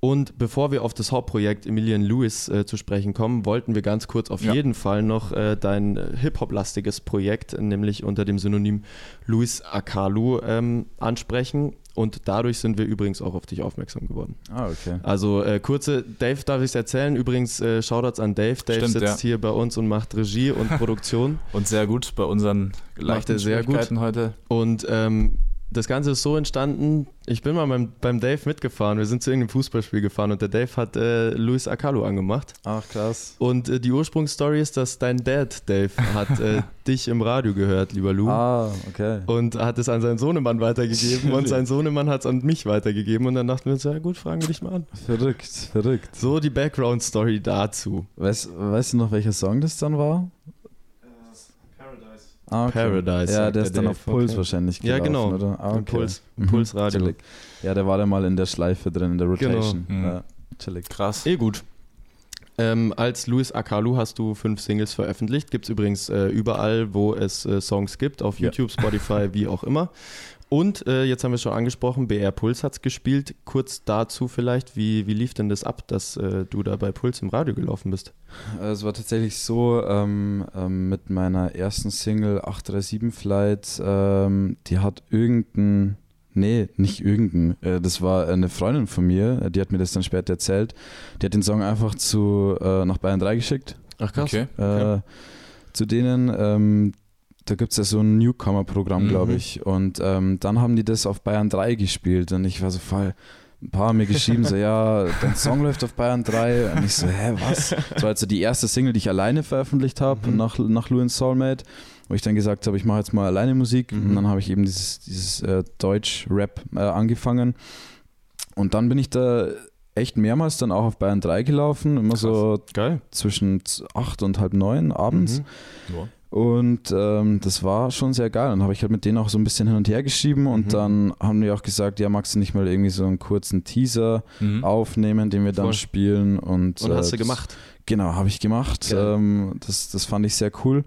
Und bevor wir auf das Hauptprojekt Emilian Lewis äh, zu sprechen kommen, wollten wir ganz kurz auf Ja. jeden Fall noch äh, dein äh, Hip-Hop-lastiges Projekt, nämlich unter dem Synonym Luis Akalu, ähm, ansprechen. Und dadurch sind wir übrigens auch auf dich aufmerksam geworden. Ah, okay. Also äh, kurze, Dave darf ich es erzählen. Übrigens, äh, Shoutouts an Dave. Dave Stimmt, sitzt ja. hier bei uns und macht Regie und <laughs> Produktion. Und sehr gut bei unseren leichten er sehr gut. Heute. Und ähm, das Ganze ist so entstanden, ich bin mal beim, beim Dave mitgefahren. Wir sind zu irgendeinem Fußballspiel gefahren und der Dave hat äh, Luis Akalo angemacht. Ach, krass. Und äh, die Ursprungsstory ist, dass dein Dad, Dave, hat äh, <laughs> dich im Radio gehört, lieber Lou. Ah, okay. Und hat es an seinen Sohnemann weitergegeben und sein Sohnemann hat es an mich weitergegeben und dann dachten wir uns, ja gut, fragen wir dich mal an. Verrückt, verrückt. So die Background-Story dazu. Weißt, weißt du noch, welcher Song das dann war? Ah, okay. Paradise, Ja, der der ist dann Dave, auf Puls okay. wahrscheinlich Ja, gelaufen, genau. oder? Ah, okay. Impuls, Mhm, Impulsradio. chillig. Ja, der war dann mal in der Schleife drin, in der Rotation. Genau. Mhm. Ja, chillig. Krass. Eh gut. Ähm, als Luis Akalu hast du fünf Singles veröffentlicht. Gibt es übrigens äh, überall, wo es äh, Songs gibt, auf Ja. YouTube, Spotify, wie auch immer. Und äh, jetzt haben wir es schon angesprochen, BR Puls hat es gespielt. Kurz dazu vielleicht, wie, wie lief denn das ab, dass äh, du da bei Puls im Radio gelaufen bist? Äh, Es war tatsächlich so, ähm, ähm, mit meiner ersten Single 837 Flight, ähm, die hat irgendein, nee, nicht irgendein, äh, das war eine Freundin von mir, die hat mir das dann später erzählt, die hat den Song einfach zu, äh, nach Bayern 3 geschickt, Ach krass. Okay. äh, zu denen, ähm, da gibt es ja so ein Newcomer-Programm, Mhm. glaube ich, und ähm, dann haben die das auf Bayern 3 gespielt und ich war so voll, ein paar haben mir geschrieben, so, ja, dein Song läuft auf Bayern 3. Und ich so, hä, was? Das war jetzt so die erste Single, die ich alleine veröffentlicht habe, Mhm. nach, nach Louis Soulmate, wo ich dann gesagt habe, ich mache jetzt mal alleine Musik. Mhm. Und dann habe ich eben dieses, dieses äh, Deutsch-Rap äh, angefangen. Und dann bin ich da echt mehrmals dann auch auf Bayern 3 gelaufen, immer so Geil. zwischen 8 und halb 9 abends. Mhm. Ja. Und ähm, das war schon sehr geil. Dann habe ich halt mit denen auch so ein bisschen hin und her geschrieben und Mhm. dann haben die auch gesagt, ja, magst du nicht mal irgendwie so einen kurzen Teaser Mhm. aufnehmen, den wir dann Voll. spielen. Und, Und äh, hast du das- gemacht? Genau, habe ich gemacht. Geil. Ähm, das, das fand ich sehr cool.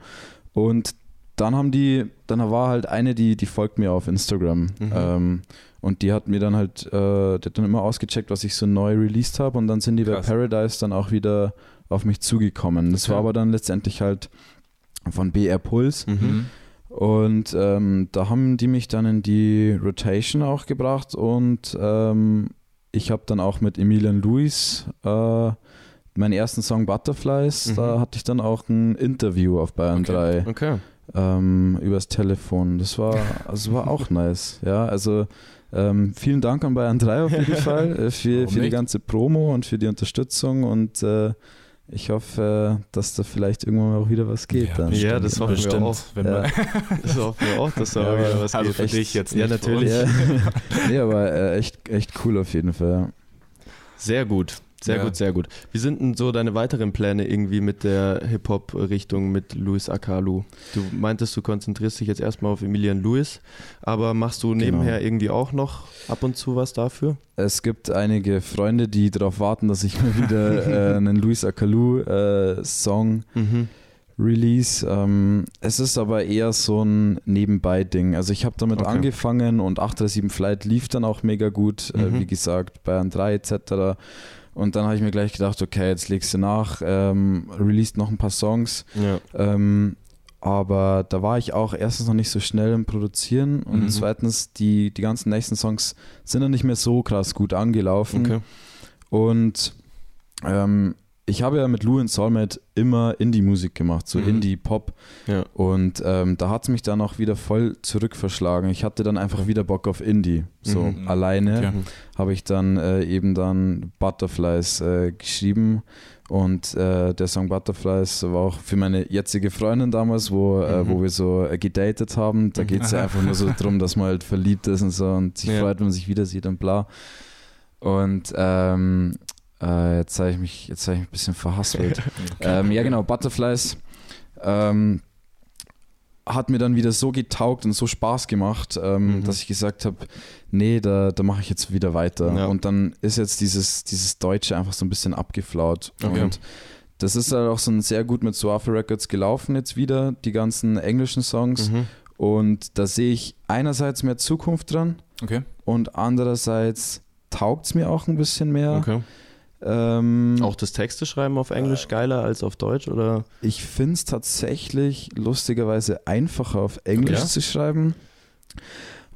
Und dann haben die, dann war halt eine, die, die folgt mir auf Instagram. Mhm. Ähm, und die hat mir dann halt, äh, die hat dann immer ausgecheckt, was ich so neu released habe. Und dann sind die Krass. bei Paradise dann auch wieder auf mich zugekommen. Das Okay. war aber dann letztendlich halt von BR Puls. Mhm. Und ähm, da haben die mich dann in die Rotation auch gebracht und ähm, ich habe dann auch mit Emilian Lewis äh, meinen ersten Song Butterflies, Mhm. da hatte ich dann auch ein Interview auf Bayern Okay. 3 Okay. ähm, übers Telefon. Das war, also war auch <laughs> nice. Ja, also ähm, vielen Dank an Bayern 3 auf jeden <laughs> Fall äh, für, Warum für die ganze Promo und für die Unterstützung und äh, ich hoffe, dass da vielleicht irgendwann mal auch wieder was geht. Ja, dann. Ja, das hoffen wir Bestimmt. auch. Wenn Ja. man, <laughs> Das hoffen wir auch, dass da Ja, wieder was also geht. für dich jetzt nicht. Ja, natürlich. Ja, <laughs> nee, aber äh, echt, echt cool auf jeden Fall. Sehr gut, sehr Ja. gut, sehr gut. Wie sind denn so deine weiteren Pläne irgendwie mit der Hip-Hop-Richtung mit Luis Akalu? Du meintest, du konzentrierst dich jetzt erstmal auf Emilian Lewis, aber machst du nebenher irgendwie auch noch ab und zu was dafür? Es gibt einige Freunde, die darauf warten, dass ich <laughs> mal wieder äh, einen Luis Akalu äh, Song Mhm. release. Ähm, es ist aber eher so ein Nebenbei-Ding. Also ich habe damit Okay. angefangen und 837 Flight lief dann auch mega gut. Äh, Mhm. wie gesagt, Bayern 3 etc. Und dann habe ich mir gleich gedacht, okay, jetzt legst du nach, ähm, released noch ein paar Songs. Ja. Ähm, aber da war ich auch erstens noch nicht so schnell im Produzieren und Mhm. zweitens, die, die ganzen nächsten Songs sind dann nicht mehr so krass gut angelaufen. Okay. Und ähm, ich habe ja mit Lou und Soulmate immer Indie-Musik gemacht, so Mhm. Indie-Pop. Ja. Und ähm, da hat es mich dann auch wieder voll zurückverschlagen. Ich hatte dann einfach wieder Bock auf Indie. So Mhm. alleine Okay. habe ich dann äh, eben dann Butterflies äh, geschrieben. Und äh, der Song Butterflies war auch für meine jetzige Freundin damals, wo, äh, Mhm. wo wir so äh, gedatet haben. Da geht es ja einfach nur so <laughs> drum, dass man halt verliebt ist und so und sich Ja. freut, wenn man sich wieder sieht und bla. Und ähm, äh, jetzt habe ich mich, jetzt habe ich mich ein bisschen verhaspelt. <laughs> ähm, ja, genau, Butterflies ähm, hat mir dann wieder so getaugt und so Spaß gemacht, ähm, Mhm. dass ich gesagt habe, nee, da, da mache ich jetzt wieder weiter. Ja. Und dann ist jetzt dieses, dieses Deutsche einfach so ein bisschen abgeflaut. Okay. Und das ist halt auch so ein sehr gut mit Suave Records gelaufen jetzt wieder, die ganzen englischen Songs. Mhm. Und da sehe ich einerseits mehr Zukunft dran Okay. und andererseits taugt es mir auch ein bisschen mehr. Okay. Ähm, Auch das Texte schreiben auf Englisch geiler als auf Deutsch oder? Ich finde es tatsächlich lustigerweise einfacher auf Englisch Ja? zu schreiben,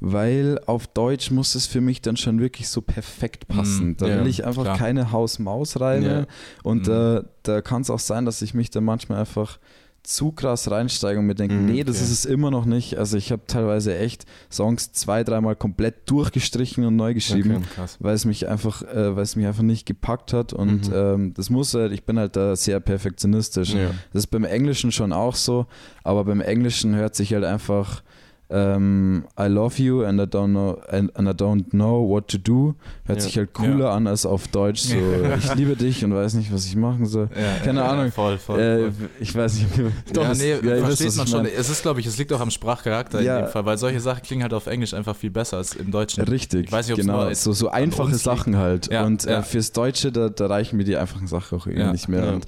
weil auf Deutsch muss es für mich dann schon wirklich so perfekt passen. Mm, da ja, will ich einfach klar. keine Haus-Maus-Reime Ja. und Mm. äh, da kann es auch sein, dass ich mich dann manchmal einfach zu krass reinsteige und mir denke, Mhm, nee, das okay. ist es immer noch nicht. Also ich habe teilweise echt Songs zwei, dreimal komplett durchgestrichen und neu geschrieben Okay. Weil es mich einfach, äh, weil es mich einfach nicht gepackt hat und Mhm. ähm, das muss halt, ich bin halt da sehr perfektionistisch. Ja. Das ist beim Englischen schon auch so, aber beim Englischen hört sich halt einfach ähm, I love you and I don't know and, and I don't know what to do hört Ja. sich halt cooler Ja. an als auf Deutsch so <laughs> ich liebe dich und weiß nicht was ich machen soll. Ja, Keine Ahnung. Voll, voll. Äh, voll. ich weiß nicht. Doch, <laughs> ja, nee, ja, versteht was man schon. Es ist, glaube ich, es liegt auch am Sprachcharakter in dem Fall, weil solche Sachen klingen halt auf Englisch einfach viel besser als im Deutschen. Richtig, Ich weiß nicht, genau. nur So, so einfache Sachen halt. Ja, und äh, fürs Deutsche, da, da reichen mir die einfachen Sachen auch irgendwie Ja, nicht mehr. ja. Und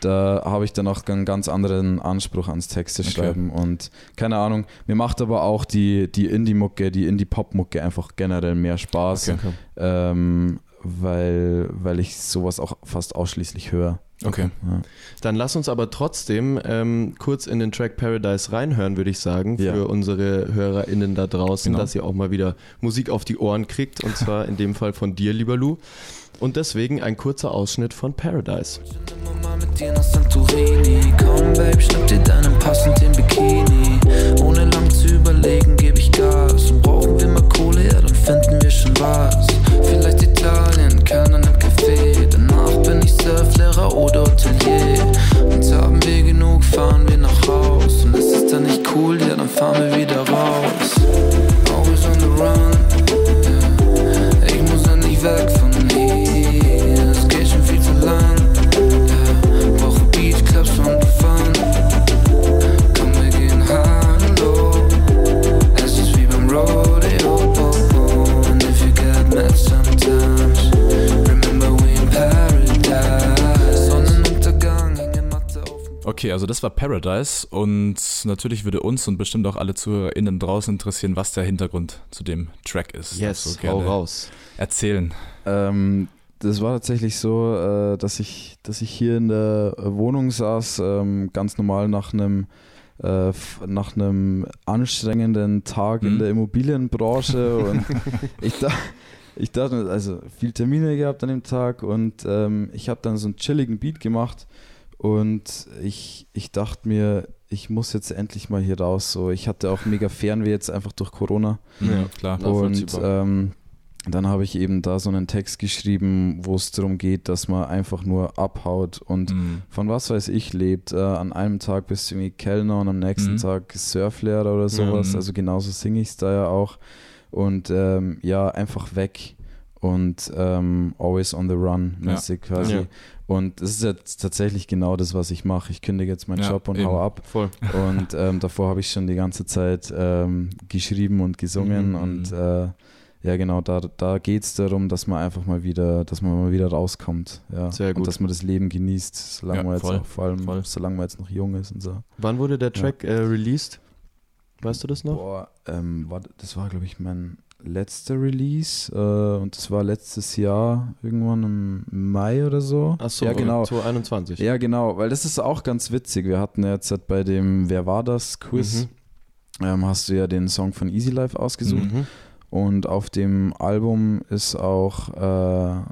da habe ich dann auch einen ganz anderen Anspruch ans Texte Okay. schreiben. Und keine Ahnung, mir macht aber auch die, die Indie-Mucke, die Indie-Pop-Mucke einfach generell mehr Spaß, Okay. ähm, weil, weil ich sowas auch fast ausschließlich höre. Okay. Ja. Dann lass uns aber trotzdem ähm, kurz in den Track Paradise reinhören, würde ich sagen, Ja. für unsere HörerInnen da draußen, Genau. dass ihr auch mal wieder Musik auf die Ohren kriegt und <laughs> zwar in dem Fall von dir, lieber Lou. Und deswegen ein kurzer Ausschnitt von Paradise. Fahren wir nach Haus. Und ist es dann nicht cool, ja, dann fahren wir wieder Okay, also das war Paradise und natürlich würde uns und bestimmt auch alle ZuhörerInnen draußen interessieren, was der Hintergrund zu dem Track ist. Yes, hau gerne raus. Erzählen. Ähm, das war tatsächlich so, äh, dass, ich, dass ich hier in der Wohnung saß, ähm, ganz normal nach einem äh, nach einem anstrengenden Tag in Mhm. der Immobilienbranche <laughs> und ich, da, ich dachte, also viel Termine gehabt an dem Tag und ähm, ich habe dann so einen chilligen Beat gemacht und ich, ich dachte mir, ich muss jetzt endlich mal hier raus. So, ich hatte auch mega Fernweh jetzt einfach durch Corona. Ja, klar. Und ähm, dann habe ich eben da so einen Text geschrieben, wo es darum geht, dass man einfach nur abhaut und Mhm. von was weiß ich lebt. Äh, an einem Tag bist du irgendwie Kellner und am nächsten Mhm. Tag Surflehrer oder sowas. Mhm. Also genauso singe ich es da ja auch. Und ähm, ja, einfach weg und ähm, always on the run mäßig quasi. Ja. Und das ist jetzt tatsächlich genau das, was ich mache. Ich kündige jetzt meinen Ja, Job und eben. hau ab. Voll. Und ähm, davor habe ich schon die ganze Zeit ähm, geschrieben und gesungen Mhm. und äh, ja genau, da, da geht es darum, dass man einfach mal wieder, dass man mal wieder rauskommt. Ja. Sehr gut. Und dass man das Leben genießt, solange Ja, man jetzt voll, auch, vor allem, voll. solange man jetzt noch jung ist und so. Wann wurde der Track äh, released? Weißt du das noch? Boah, ähm, war, das war, glaube ich, mein letzter Release äh, und das war letztes Jahr, irgendwann im Mai oder so. Achso, ja genau. 2021. Ja, genau, weil das ist auch ganz witzig. Wir hatten ja jetzt halt bei dem Wer war das Quiz, ähm, hast du ja den Song von Easy Life ausgesucht. Mhm. Und auf dem Album ist auch äh,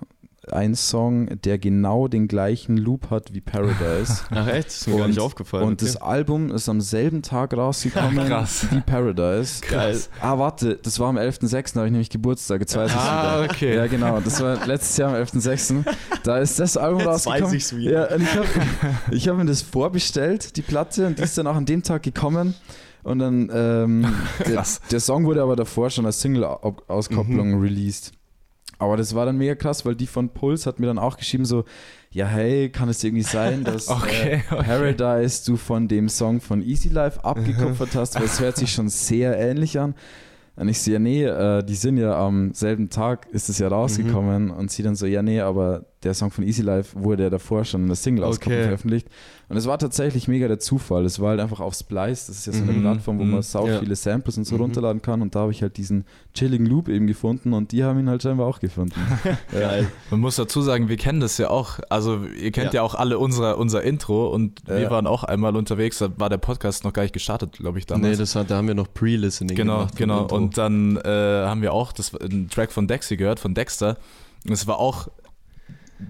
ein Song, der genau den gleichen Loop hat wie Paradise. <laughs> Ach echt? Ist mir gar nicht aufgefallen. Und das okay. Album ist am selben Tag rausgekommen <laughs> Krass. wie Paradise. <laughs> Geil. Ah, warte, das war am 11.06., da habe ich nämlich Geburtstag, jetzt weiß ich Ah, wieder. okay. Ja, genau, das war letztes Jahr am 11.06. Da ist das Album Jetzt rausgekommen. weiß ich's wieder. Ja, und ich habe ich hab mir das vorbestellt, die Platte, und die ist dann auch an dem Tag gekommen. Und dann, ähm, der, der Song wurde aber davor schon als Single-Auskopplung Mhm. released. Aber das war dann mega krass, weil die von Puls hat mir dann auch geschrieben so, ja hey, kann es irgendwie sein, dass <laughs> Okay, äh, okay. Paradise du von dem Song von Easy Life abgekupfert hast, weil es hört sich schon sehr ähnlich an. Und ich so, ja nee, äh, die sind ja am selben Tag, ist es ja rausgekommen Mhm. und sie dann so, ja nee, aber der Song von Easy Life wurde ja davor schon in der Single Okay. Veröffentlicht. Und es war tatsächlich mega der Zufall. Es war halt einfach auf Splice, das ist ja so eine Mhm, Plattform, wo mhm, man sau ja. viele Samples und so Mhm. runterladen kann und da habe ich halt diesen chilligen Loop eben gefunden und die haben ihn halt scheinbar auch gefunden. <laughs> ja. Man muss dazu sagen, wir kennen das ja auch. Also ihr kennt ja, Ja. auch alle unser, unser Intro und wir waren auch einmal unterwegs. Da war der Podcast noch gar nicht gestartet, glaube ich, damals. Nee, das war, da haben wir noch Pre-Listening Genau, gemacht. genau. Intro. Und dann äh, haben wir auch das, einen Track von Dexy gehört, von Dexter. Und es war auch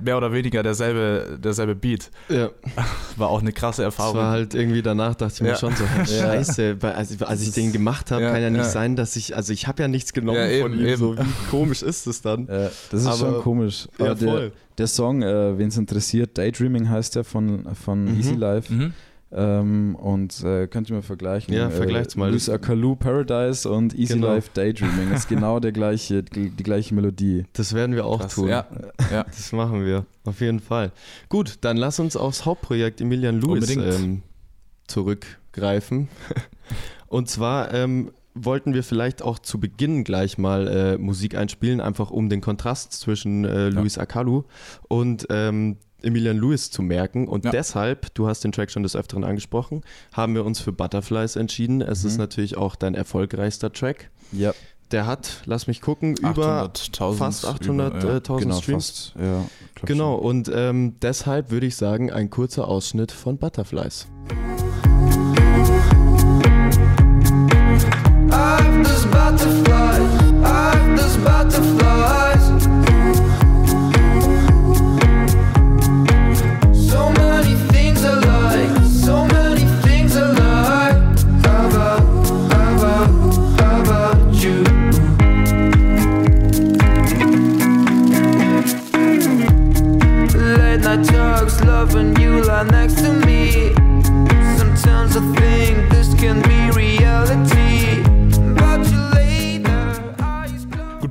mehr oder weniger derselbe, derselbe Beat. ja, <laughs> War auch eine krasse das Erfahrung. war halt irgendwie danach, dachte ich mir Ja. schon so, <laughs> Ja. scheiße, als, als ich den gemacht habe, kann ja nicht sein, dass ich, also ich habe ja nichts genommen eben, von ihm, eben. so wie komisch ist es dann? Das ist Aber- schon komisch. Der, der Song, äh, wen es interessiert, Daydreaming heißt der von, von Mhm. Easy Life. Mhm. Ähm, und äh, könnt ihr mal vergleichen. Ja, äh, vergleicht's mal. Luis Akalu Paradise und Easy Genau. Life Daydreaming ist genau der gleiche, die, die gleiche Melodie. Das werden wir auch Krass. tun. Ja, ja. <laughs> Das machen wir, auf jeden Fall. Gut, dann lass uns aufs Hauptprojekt Emilian Lewis ähm, zurückgreifen. <laughs> Und zwar ähm, wollten wir vielleicht auch zu Beginn gleich mal äh, Musik einspielen, einfach um den Kontrast zwischen äh, Luis Akalu und ähm, Emilian Lewis zu merken. Und Ja. deshalb, du hast den Track schon des Öfteren angesprochen, haben wir uns für Butterflies entschieden. Es ist Mhm. natürlich auch dein erfolgreichster Track. Ja, Der hat, lass mich gucken, über 800.000 fast über, 800.000 genau, Streams. fast. Ja, Genau, und ähm, deshalb würde ich sagen, ein kurzer Ausschnitt von Butterflies. I've this butterflies, I've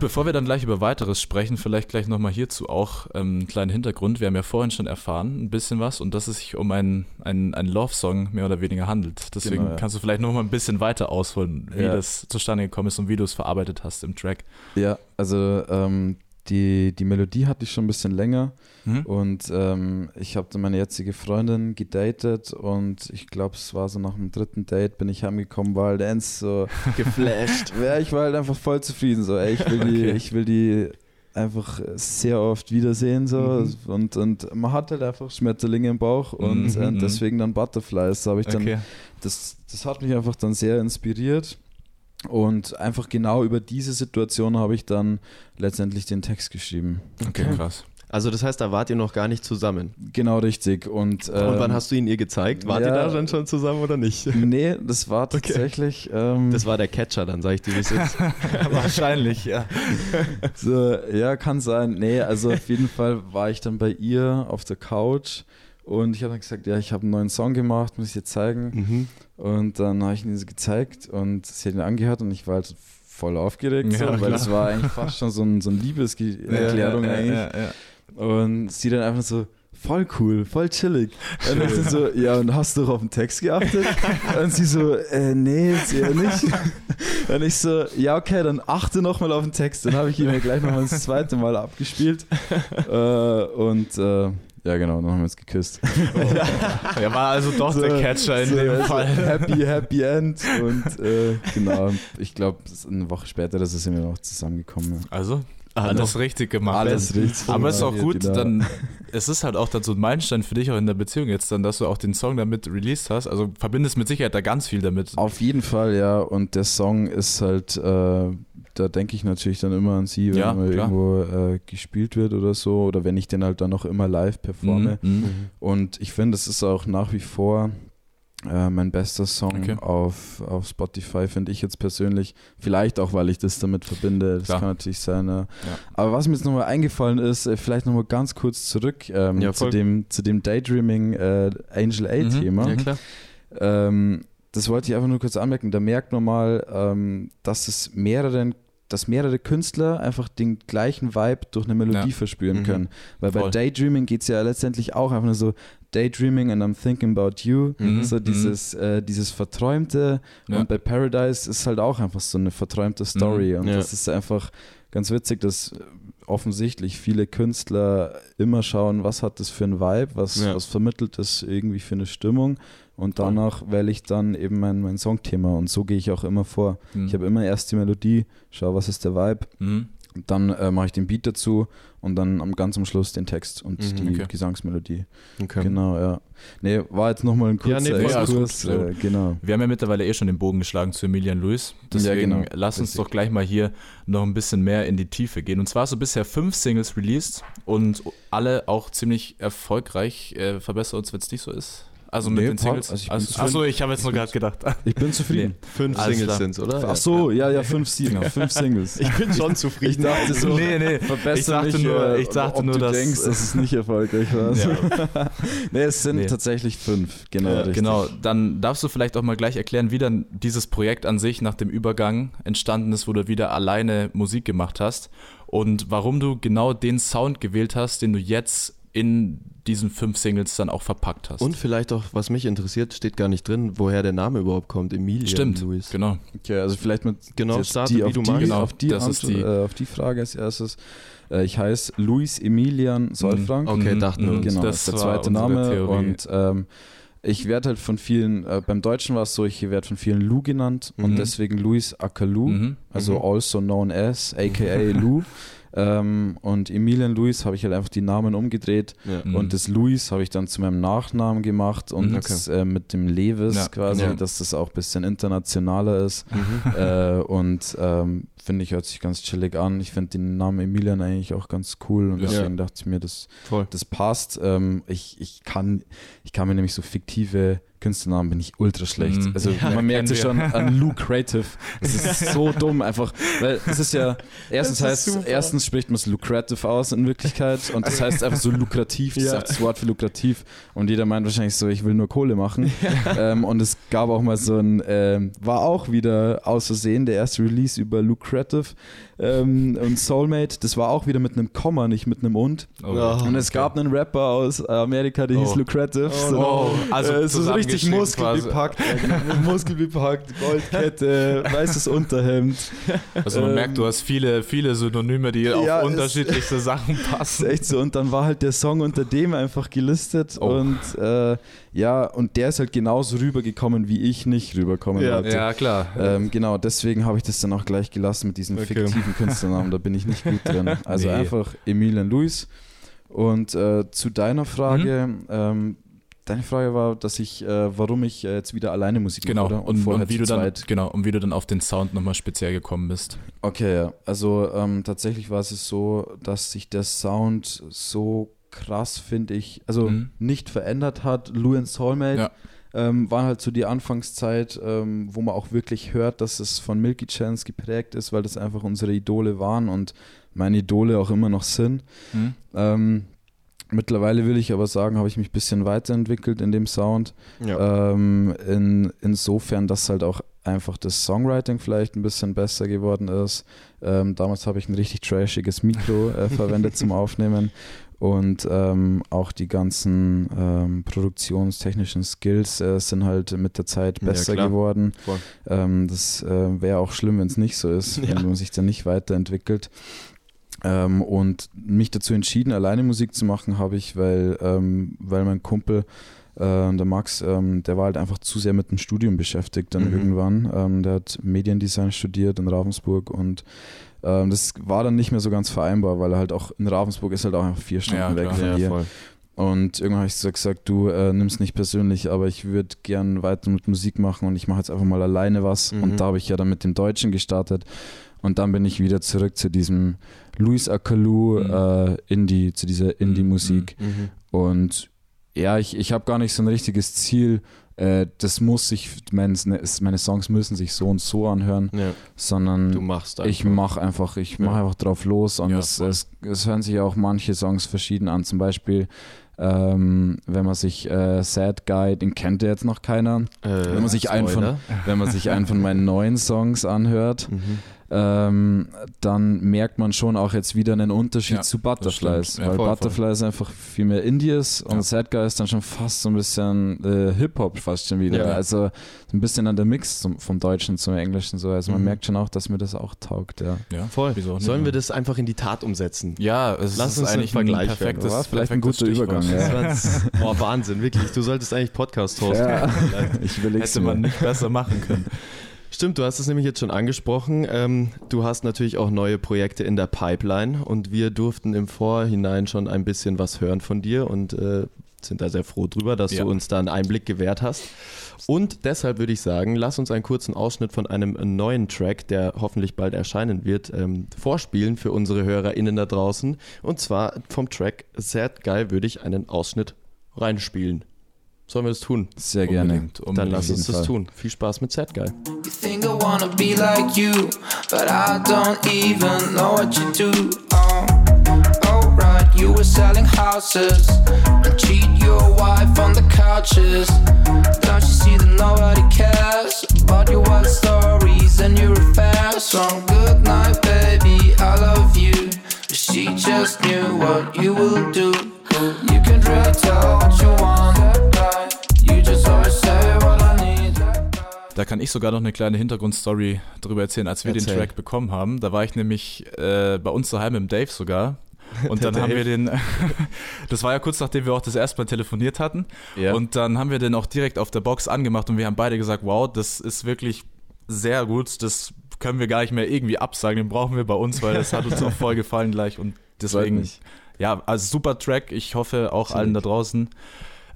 bevor wir dann gleich über weiteres sprechen, vielleicht gleich nochmal hierzu auch ähm, einen kleinen Hintergrund. Wir haben ja vorhin schon erfahren, ein bisschen was, und dass es sich um einen, einen Love-Song mehr oder weniger handelt. Deswegen Genau, ja. kannst du vielleicht nochmal ein bisschen weiter ausholen, wie Ja. das zustande gekommen ist und wie du es verarbeitet hast im Track. Ja, also ähm, die, die Melodie hatte ich schon ein bisschen länger Mhm. und ähm, ich habe dann meine jetzige Freundin gedatet und ich glaube, es war so nach dem dritten Date bin ich heimgekommen, war halt ernst so <laughs> Geflasht. Ja, ich war halt einfach voll zufrieden. So, ey, ich will die, Okay. ich will die einfach sehr oft wiedersehen. So. Mhm. Und, und man hat halt einfach Schmetterlinge im Bauch und Mhm, äh, mhm. deswegen dann Butterflies. Da habe ich dann, Okay. das, das hat mich einfach dann sehr inspiriert. Und einfach genau über diese Situation habe ich dann letztendlich den Text geschrieben. Okay, krass. Also das heißt, da wart ihr noch gar nicht zusammen. Genau richtig. Und, Und wann ähm, hast du ihn ihr gezeigt? Wart ja. ihr da dann schon zusammen oder nicht? <laughs> Nee, das war tatsächlich. Ähm, Das war der Catcher, dann sag ich dir, wie es ist. <laughs> Wahrscheinlich, ja. So, ja, kann sein. Nee, also auf jeden Fall war ich dann bei ihr auf der Couch und ich habe dann gesagt, ja, ich habe einen neuen Song gemacht, muss ich dir zeigen. Mhm. Und dann habe ich ihn gezeigt und sie hat ihn angehört und ich war halt voll aufgeregt, Ja, so, weil klar. das war eigentlich fast schon so, ein, so eine Liebeserklärung ja, eigentlich. Ja, ja, Und sie dann einfach so, voll cool, voll chillig. Und ich so, ja, und hast du doch auf den Text geachtet? Und sie so, äh, nee, sehr nicht. Und ich so, ja, okay, dann achte nochmal auf den Text. Dann habe ich ihn mir gleich nochmal das zweite Mal abgespielt. Äh, und äh, ja, genau, dann haben wir uns geküsst. ja. <laughs> ja, war also doch der Catcher in so, dem also Fall. Happy, happy End. <laughs> Und äh, genau, ich glaube, eine Woche später, das sind wir noch zusammengekommen. Ja. Also, alles richtig gemacht. Alles richtig. Aber es ist auch gut, genau. dann, es ist halt auch dann so ein Meilenstein für dich auch in der Beziehung jetzt dann, dass du auch den Song damit released hast. Also verbindest mit Sicherheit da ganz viel damit. Auf jeden Fall, ja. Und der Song ist halt, äh, da denke ich natürlich dann immer an sie, wenn Ja, mal klar. irgendwo äh, gespielt wird oder so. Oder wenn ich den halt dann noch immer live performe. Mhm. Und ich finde, es ist auch nach wie vor äh, mein bester Song Okay. auf, auf Spotify, finde ich jetzt persönlich. Vielleicht auch, weil ich das damit verbinde. Das Klar. kann natürlich sein. Ja. Aber was mir jetzt nochmal eingefallen ist, äh, vielleicht nochmal ganz kurz zurück ähm, Ja, zu, dem, zu dem Daydreaming äh, Angel A-Thema. Ja, klar. Ähm, das wollte ich einfach nur kurz anmerken. Da merkt man mal, ähm, dass es mehreren dass mehrere Künstler einfach den gleichen Vibe durch eine Melodie Ja. verspüren Mhm. können. Weil bei Voll. Daydreaming geht es ja letztendlich auch einfach nur so Daydreaming and I'm thinking about you. Mhm. So dieses, äh, dieses Verträumte. Ja. Und bei Paradise ist halt auch einfach so eine verträumte Story. Und Ja. das ist einfach ganz witzig, dass offensichtlich viele Künstler immer schauen, was hat das für ein Vibe, was, Ja. was vermittelt das irgendwie für eine Stimmung. Und danach wähle ich dann eben mein, mein Songthema. Und so gehe ich auch immer vor. Mhm. Ich habe immer erst die Melodie, schau, was ist der Vibe. Mhm. Dann äh, mache ich den Beat dazu und dann am ganz am Schluss den Text und Mhm, die okay. Gesangsmelodie. Okay. Genau, ja. Nee, war jetzt nochmal ein Ja, kurzer nee, voll Exkurs. gut, äh, genau. Wir haben ja mittlerweile eh schon den Bogen geschlagen zu Emilian Lewis. Deswegen genau. lass uns Richtig. doch gleich mal hier noch ein bisschen mehr in die Tiefe gehen. Und zwar hast du bisher fünf Singles released und alle auch ziemlich erfolgreich. Äh, verbessere uns, wenn es nicht so ist. Also mit Nee, den. Singles. Also Also, achso, ich habe jetzt nur gerade gedacht. Ich bin zufrieden. Fünf Alles Singles sind's, oder? Ach so, ja, ja, fünf, Sie Genau. fünf Singles. Ich bin schon zufrieden. Ich dachte so, Nee, nee, verbessere ich dachte mich, nur- ich dachte ob nur, du dass- denkst, dass es nicht erfolgreich war. Ja. <laughs> nee, es sind Nee. tatsächlich fünf. Genau, Ja, genau, dann darfst du vielleicht auch mal gleich erklären, wie dann dieses Projekt an sich nach dem Übergang entstanden ist, wo du wieder alleine Musik gemacht hast und warum du genau den Sound gewählt hast, den du jetzt in diesen fünf Singles dann auch verpackt hast. Und vielleicht auch, was mich interessiert, steht gar nicht drin, woher der Name überhaupt kommt. Emilia Stimmt, Luis. genau. Okay, also vielleicht mit Genau, starte, die, wie auf du die, magst. Genau, auf, die das ist Antwo- die- äh, auf die Frage als erstes. Äh, ich heiße Luis Emilian Solfrank. Okay, Mhm, dachten wir uns. Genau, Das das ist der zweite Name. Theorie. Und ähm, ich werde halt von vielen, äh, beim Deutschen war es so, ich werde von vielen Lou genannt Mhm. und deswegen Luis Akalu, Mhm. also Mhm. also known as, aka Lou. <laughs> Ähm, und Emilian Luis habe ich halt einfach die Namen umgedreht Ja. Mhm. und das Luis habe ich dann zu meinem Nachnamen gemacht und Mhm, okay. das, äh, mit dem Levis Ja, quasi, ja. dass das auch ein bisschen internationaler ist. Mhm. äh, und ähm, finde ich, hört sich ganz chillig an. Ich finde den Namen Emilian eigentlich auch ganz cool und Ja. deswegen dachte ich mir, das, Voll. das passt. Ähm, ich, ich, kann, ich kann mir nämlich so fiktive Künstlernamen bin ich ultra schlecht. Mhm. Also <laughs> Ja, man merkt es schon an <laughs> Lou Creative. Das ist so <laughs> dumm einfach, weil es ist ja erstens ist heißt super. erstens spricht man es lucrative aus in Wirklichkeit und das heißt einfach so lukrativ, das ist Ja. einfach das Wort für lukrativ und jeder meint wahrscheinlich so, ich will nur Kohle machen. ähm, und es gab auch mal so ein, ähm, war auch wieder aus Versehen der erste Release über lucrative ähm, und Soulmate, das war auch wieder mit einem Komma, nicht mit einem und. Oh, Ja. Und es gab einen Rapper aus Amerika, der hieß Oh. Lucrative. so, Oh, also äh, so richtig muskelbepackt. muskelbepackt, <laughs> Goldkette, weißes Unterhemd. Also man Ähm, merkt, du hast viele, viele Synonyme, die ja, auf unterschiedlichste Sachen <laughs> ist passen. echt so. Und dann war halt der Song unter dem einfach gelistet. Oh. Und äh, ja, und der ist halt genauso rübergekommen, wie ich nicht rüberkommen Ja. wollte. Ja, klar. Ähm, genau, deswegen habe ich das dann auch gleich gelassen mit diesen Okay. fiktiven Künstlernamen. Da bin ich nicht gut drin. <laughs> Also Nee. einfach Emilian Luis. Und äh, zu deiner Frage, Mhm. ähm, deine Frage war, dass ich, äh, warum ich äh, jetzt wieder alleine Musik mache, Genau, oder? und, vorher und wie du dann, zweit. genau, und wie du dann auf den Sound nochmal speziell gekommen bist. Okay, ja. Also ähm, tatsächlich war es so, dass sich der Sound so krass, finde ich, also Mhm. nicht verändert hat. Lou and Soulmate Ja. ähm, war halt so die Anfangszeit, ähm, wo man auch wirklich hört, dass es von Milky Chance geprägt ist, weil das einfach unsere Idole waren und meine Idole auch immer noch sind. Mhm. Mittlerweile will ich aber sagen, habe ich mich ein bisschen weiterentwickelt in dem Sound. Ja. Ähm, in, insofern, dass halt auch einfach das Songwriting vielleicht ein bisschen besser geworden ist. Ähm, damals habe ich ein richtig trashiges Mikro äh, <laughs> verwendet zum Aufnehmen und ähm, auch die ganzen ähm, produktionstechnischen Skills äh, sind halt mit der Zeit Ja, besser klar. geworden. Ähm, das äh, wäre auch schlimm, wenn es nicht so ist, Ja. wenn man sich dann nicht weiterentwickelt. Ähm, und mich dazu entschieden, alleine Musik zu machen, habe ich, weil, ähm, weil mein Kumpel, äh, der Max, ähm, der war halt einfach zu sehr mit dem Studium beschäftigt dann Mhm. irgendwann. Ähm, der hat Mediendesign studiert in Ravensburg und ähm, das war dann nicht mehr so ganz vereinbar, weil er halt auch in Ravensburg ist halt auch einfach vier Stunden Ja, weg klar. von Ja, hier. voll. Und irgendwann habe ich so gesagt, du äh, nimmst nicht persönlich, aber ich würde gern weiter mit Musik machen und ich mache jetzt einfach mal alleine was. Mhm. Und da habe ich ja dann mit dem Deutschen gestartet. Und dann bin ich wieder zurück zu diesem Luis Akalu Mhm. äh, Indie, zu dieser Indie-Musik. Mhm. Und ja, ich, ich habe gar nicht so ein richtiges Ziel. Äh, das muss sich, meine, meine Songs müssen sich so und so anhören, Ja, sondern du machst ich mache einfach, ich Ja. mache einfach drauf los und Ja, es, es, es hören sich auch manche Songs verschieden an. Zum Beispiel, ähm, wenn man sich äh, Sad Guy, den kennt ja jetzt noch keiner, Äh, wenn man sich einen von, wenn man sich einen von meinen neuen Songs anhört, Mhm. Ähm, dann merkt man schon auch jetzt wieder einen Unterschied Ja, zu Butterflies. Ja, weil voll, Butterfly ist einfach viel mehr Indies und Ja. Sad Guy ist dann schon fast so ein bisschen äh, Hip-Hop fast schon wieder. Ja. Also so ein bisschen an der Mix zum, vom Deutschen zum Englischen so. Also man Mhm. merkt schon auch, dass mir das auch taugt, ja. Ja, Voll. wieso Sollen wir das einfach in die Tat umsetzen? Ja, es Lass ist uns eigentlich Vergleich ein perfektes, War vielleicht ein guter. Übergang, Oh, Wahnsinn, wirklich. Du solltest eigentlich Podcast-Host Ja. werden. <laughs> Ich will Hätte man nicht besser machen können. Stimmt, du hast es nämlich jetzt schon angesprochen. Ähm, du hast natürlich auch neue Projekte in der Pipeline und wir durften im Vorhinein schon ein bisschen was hören von dir und äh, sind da sehr froh drüber, dass Ja. du uns da einen Einblick gewährt hast. Und deshalb würde ich sagen, lass uns einen kurzen Ausschnitt von einem neuen Track, der hoffentlich bald erscheinen wird, ähm, vorspielen für unsere HörerInnen da draußen. Und zwar vom Track Sad Guy würde ich einen Ausschnitt reinspielen. Sollen wir das tun? Sehr gerne. Unbedingt, Dann unbedingt. lass uns jeden das Fall. tun. Viel Spaß mit Sad Guy. You think I wanna be like you, but I don't even know what you do. Um, oh, oh right, you were selling houses and cheat your wife on the couches. Don't you see that nobody cares about your wild stories and your affairs? So good night, baby, I love you. She just knew what you will do. Kann ich sogar noch eine kleine Hintergrundstory drüber erzählen, als wir Erzähl. den Track bekommen haben. Da war ich nämlich äh, bei uns daheim im Dave sogar. <laughs> Und dann haben Dave. wir den, <laughs> das war ja kurz nachdem wir auch das erste Mal telefoniert hatten. Ja. Und dann haben wir den auch direkt auf der Box angemacht und wir haben beide gesagt, wow, das ist wirklich sehr gut. Das können wir gar nicht mehr irgendwie absagen. Den brauchen wir bei uns, weil das hat uns auch voll <laughs> gefallen gleich. Und deswegen, ja, also super Track. Ich hoffe auch allen da draußen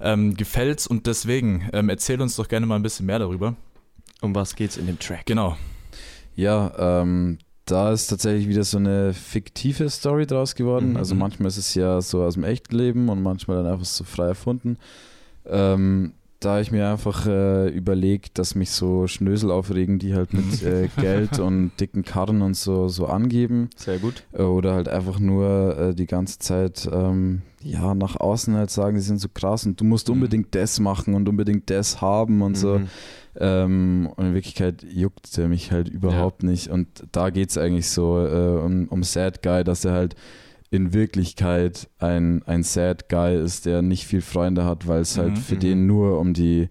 ähm, gefällt's. Und deswegen, ähm, erzähl uns doch gerne mal ein bisschen mehr darüber. Um was geht's in dem Track? Genau. Ja, ähm, da ist tatsächlich wieder so eine fiktive Story draus geworden. Mhm. Also manchmal ist es ja so aus dem echten Leben und manchmal dann einfach so frei erfunden. Ähm, da habe ich mir einfach äh, überlegt, dass mich so Schnösel aufregen, die halt mit äh, <laughs> Geld und dicken Karren und so, so angeben. Sehr gut. Äh, Oder halt einfach nur äh, die ganze Zeit ähm, ja, nach außen halt sagen, die sind so krass und du musst Mhm. unbedingt das machen und unbedingt das haben und so. Mhm. Ähm, und in Wirklichkeit juckt er mich halt überhaupt nicht. Und da geht es eigentlich so äh, um, um Sad Guy, dass er halt in Wirklichkeit ein, ein Sad Guy ist, der nicht viel Freunde hat, weil es halt Mhm, für mhm. den nur um die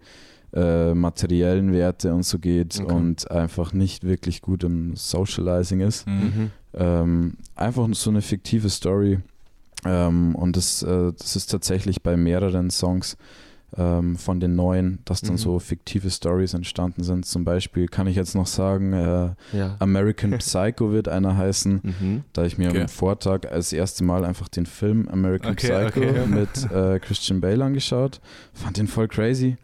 äh, materiellen Werte und so geht Okay. und einfach nicht wirklich gut im Socializing ist. Mhm. Ähm, einfach so eine fiktive Story. Ähm, und das, äh, das ist tatsächlich bei mehreren Songs ähm, von den neuen, dass dann Mhm. so fiktive Stories entstanden sind. Zum Beispiel kann ich jetzt noch sagen, äh, Ja. American <laughs> Psycho wird einer heißen. Mhm. Da ich mir Okay. am Vortag als erste Mal einfach den Film American Okay, Psycho okay. mit äh, Christian Bale angeschaut. Fand den voll crazy.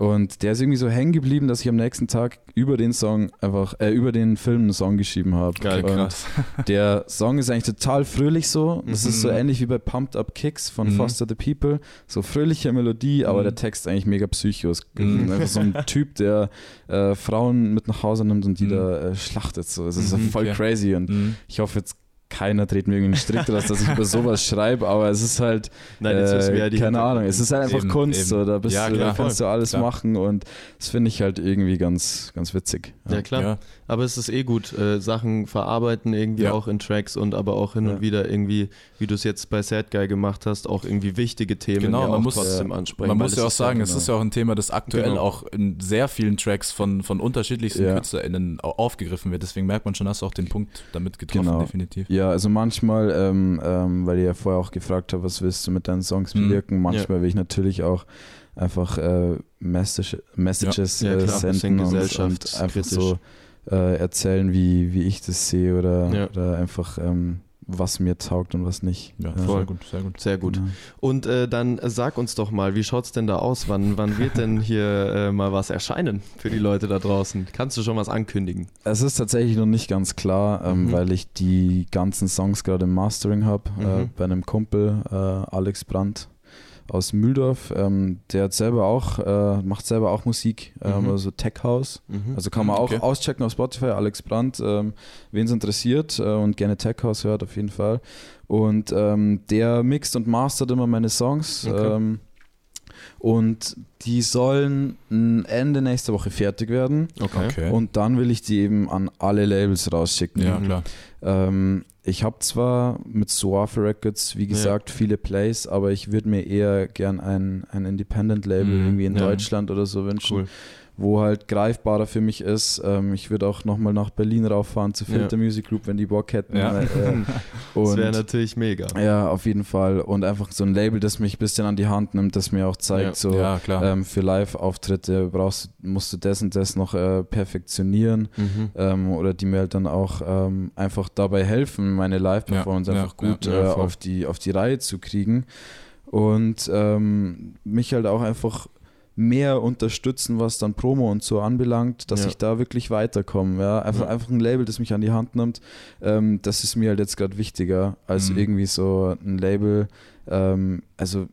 Und der ist irgendwie so hängen geblieben, dass ich am nächsten Tag über den Song einfach, äh, über den Film einen Song geschrieben habe. Geil, Und Krass. <laughs> Der Song ist eigentlich total fröhlich so. Das ist so Mhm. ähnlich wie bei Pumped Up Kicks von Mhm. Foster the People. So fröhliche Melodie, aber Mhm. der Text eigentlich mega psychos. Mhm. Einfach so ein <laughs> Typ, der äh, Frauen mit nach Hause nimmt und die Mhm. da äh, schlachtet. So. Es ist Mhm, voll okay. crazy und Mhm. ich hoffe jetzt keiner dreht mir irgendwie einen Strick draus, dass ich über sowas schreibe, aber es ist halt, Nein, ja äh, die keine. Ahnung, es ist halt einfach Eben, Kunst, eben. so, da, bist Ja, du, da klar, kannst du alles klar. machen und das finde ich halt irgendwie ganz, ganz witzig. Ja, klar. Ja. Aber es ist eh gut, äh, Sachen verarbeiten irgendwie Ja. auch in Tracks und aber auch hin Ja. und wieder irgendwie, wie du es jetzt bei Sad Guy gemacht hast, auch irgendwie wichtige Themen Genau, ja man auch muss- trotzdem ansprechen. Man muss es ja auch sagen, es genau. ist ja auch ein Thema, das aktuell Genau. auch in sehr vielen Tracks von, von unterschiedlichsten Ja. KünstlerInnen au- aufgegriffen wird. Deswegen merkt man schon, hast du auch den Punkt damit getroffen, Genau. definitiv. Ja, also manchmal, ähm, ähm, weil ihr ja vorher auch gefragt habt, was willst du mit deinen Songs Mhm. bewirken, manchmal will ich natürlich auch einfach äh, Message, Messages Ja, äh, klar, senden und, und einfach so äh, erzählen, wie, wie ich das sehe oder, Ja. oder einfach ähm, was mir taugt und was nicht. Ja, Ja. voll gut, sehr gut. Sehr gut. Genau. Und äh, dann sag uns doch mal, wie schaut's denn da aus? Wann, wann wird denn <laughs> hier äh, mal was erscheinen für die Leute da draußen? Kannst du schon was ankündigen? Es ist tatsächlich noch nicht ganz klar, ähm, Mhm. weil ich die ganzen Songs gerade im Mastering habe, äh, Mhm. bei einem Kumpel, äh, Alex Brandt aus Mühldorf. Ähm, der hat selber auch, äh, macht selber auch Musik, ähm, Mhm. also Tech House. Mhm. Also kann man auch Okay. auschecken auf Spotify, Alex Brandt, ähm, wen es interessiert äh, und gerne Tech House hört, auf jeden Fall. Und ähm, der mixt und mastert immer meine Songs. Okay. Und die sollen Ende nächster Woche fertig werden. Okay. Okay. Und dann will ich die eben an alle Labels rausschicken. ja, klar. Ähm, ich habe zwar mit Suave Records, wie gesagt, viele Plays, aber ich würde mir eher gern ein, ein Independent-Label Mhm, irgendwie in ja. Deutschland oder so wünschen, Cool. Wo halt greifbarer für mich ist. Ähm, ich würde auch nochmal nach Berlin rauffahren zu Ja. Filter Music Group, wenn die Bock hätten. Ja. Äh, <laughs> Das und wäre natürlich mega. ja, auf jeden Fall. Und einfach so ein Label, das mich ein bisschen an die Hand nimmt, das mir auch zeigt, Ja. so Ja, ähm, für Live-Auftritte brauchst, musst du das und das noch äh, perfektionieren Mhm. ähm, oder die mir halt dann auch ähm, einfach dabei helfen, meine Live-Performance Ja, einfach ja, gut ja, ja, äh, auf, die, auf die Reihe zu kriegen und ähm, mich halt auch einfach mehr unterstützen, was dann Promo und so anbelangt, dass Ja. ich da wirklich weiterkomme. Ja? Einfach, Ja. einfach ein Label, das mich an die Hand nimmt, ähm, das ist mir halt jetzt gerade wichtiger, als Mhm. irgendwie so ein Label, ähm, also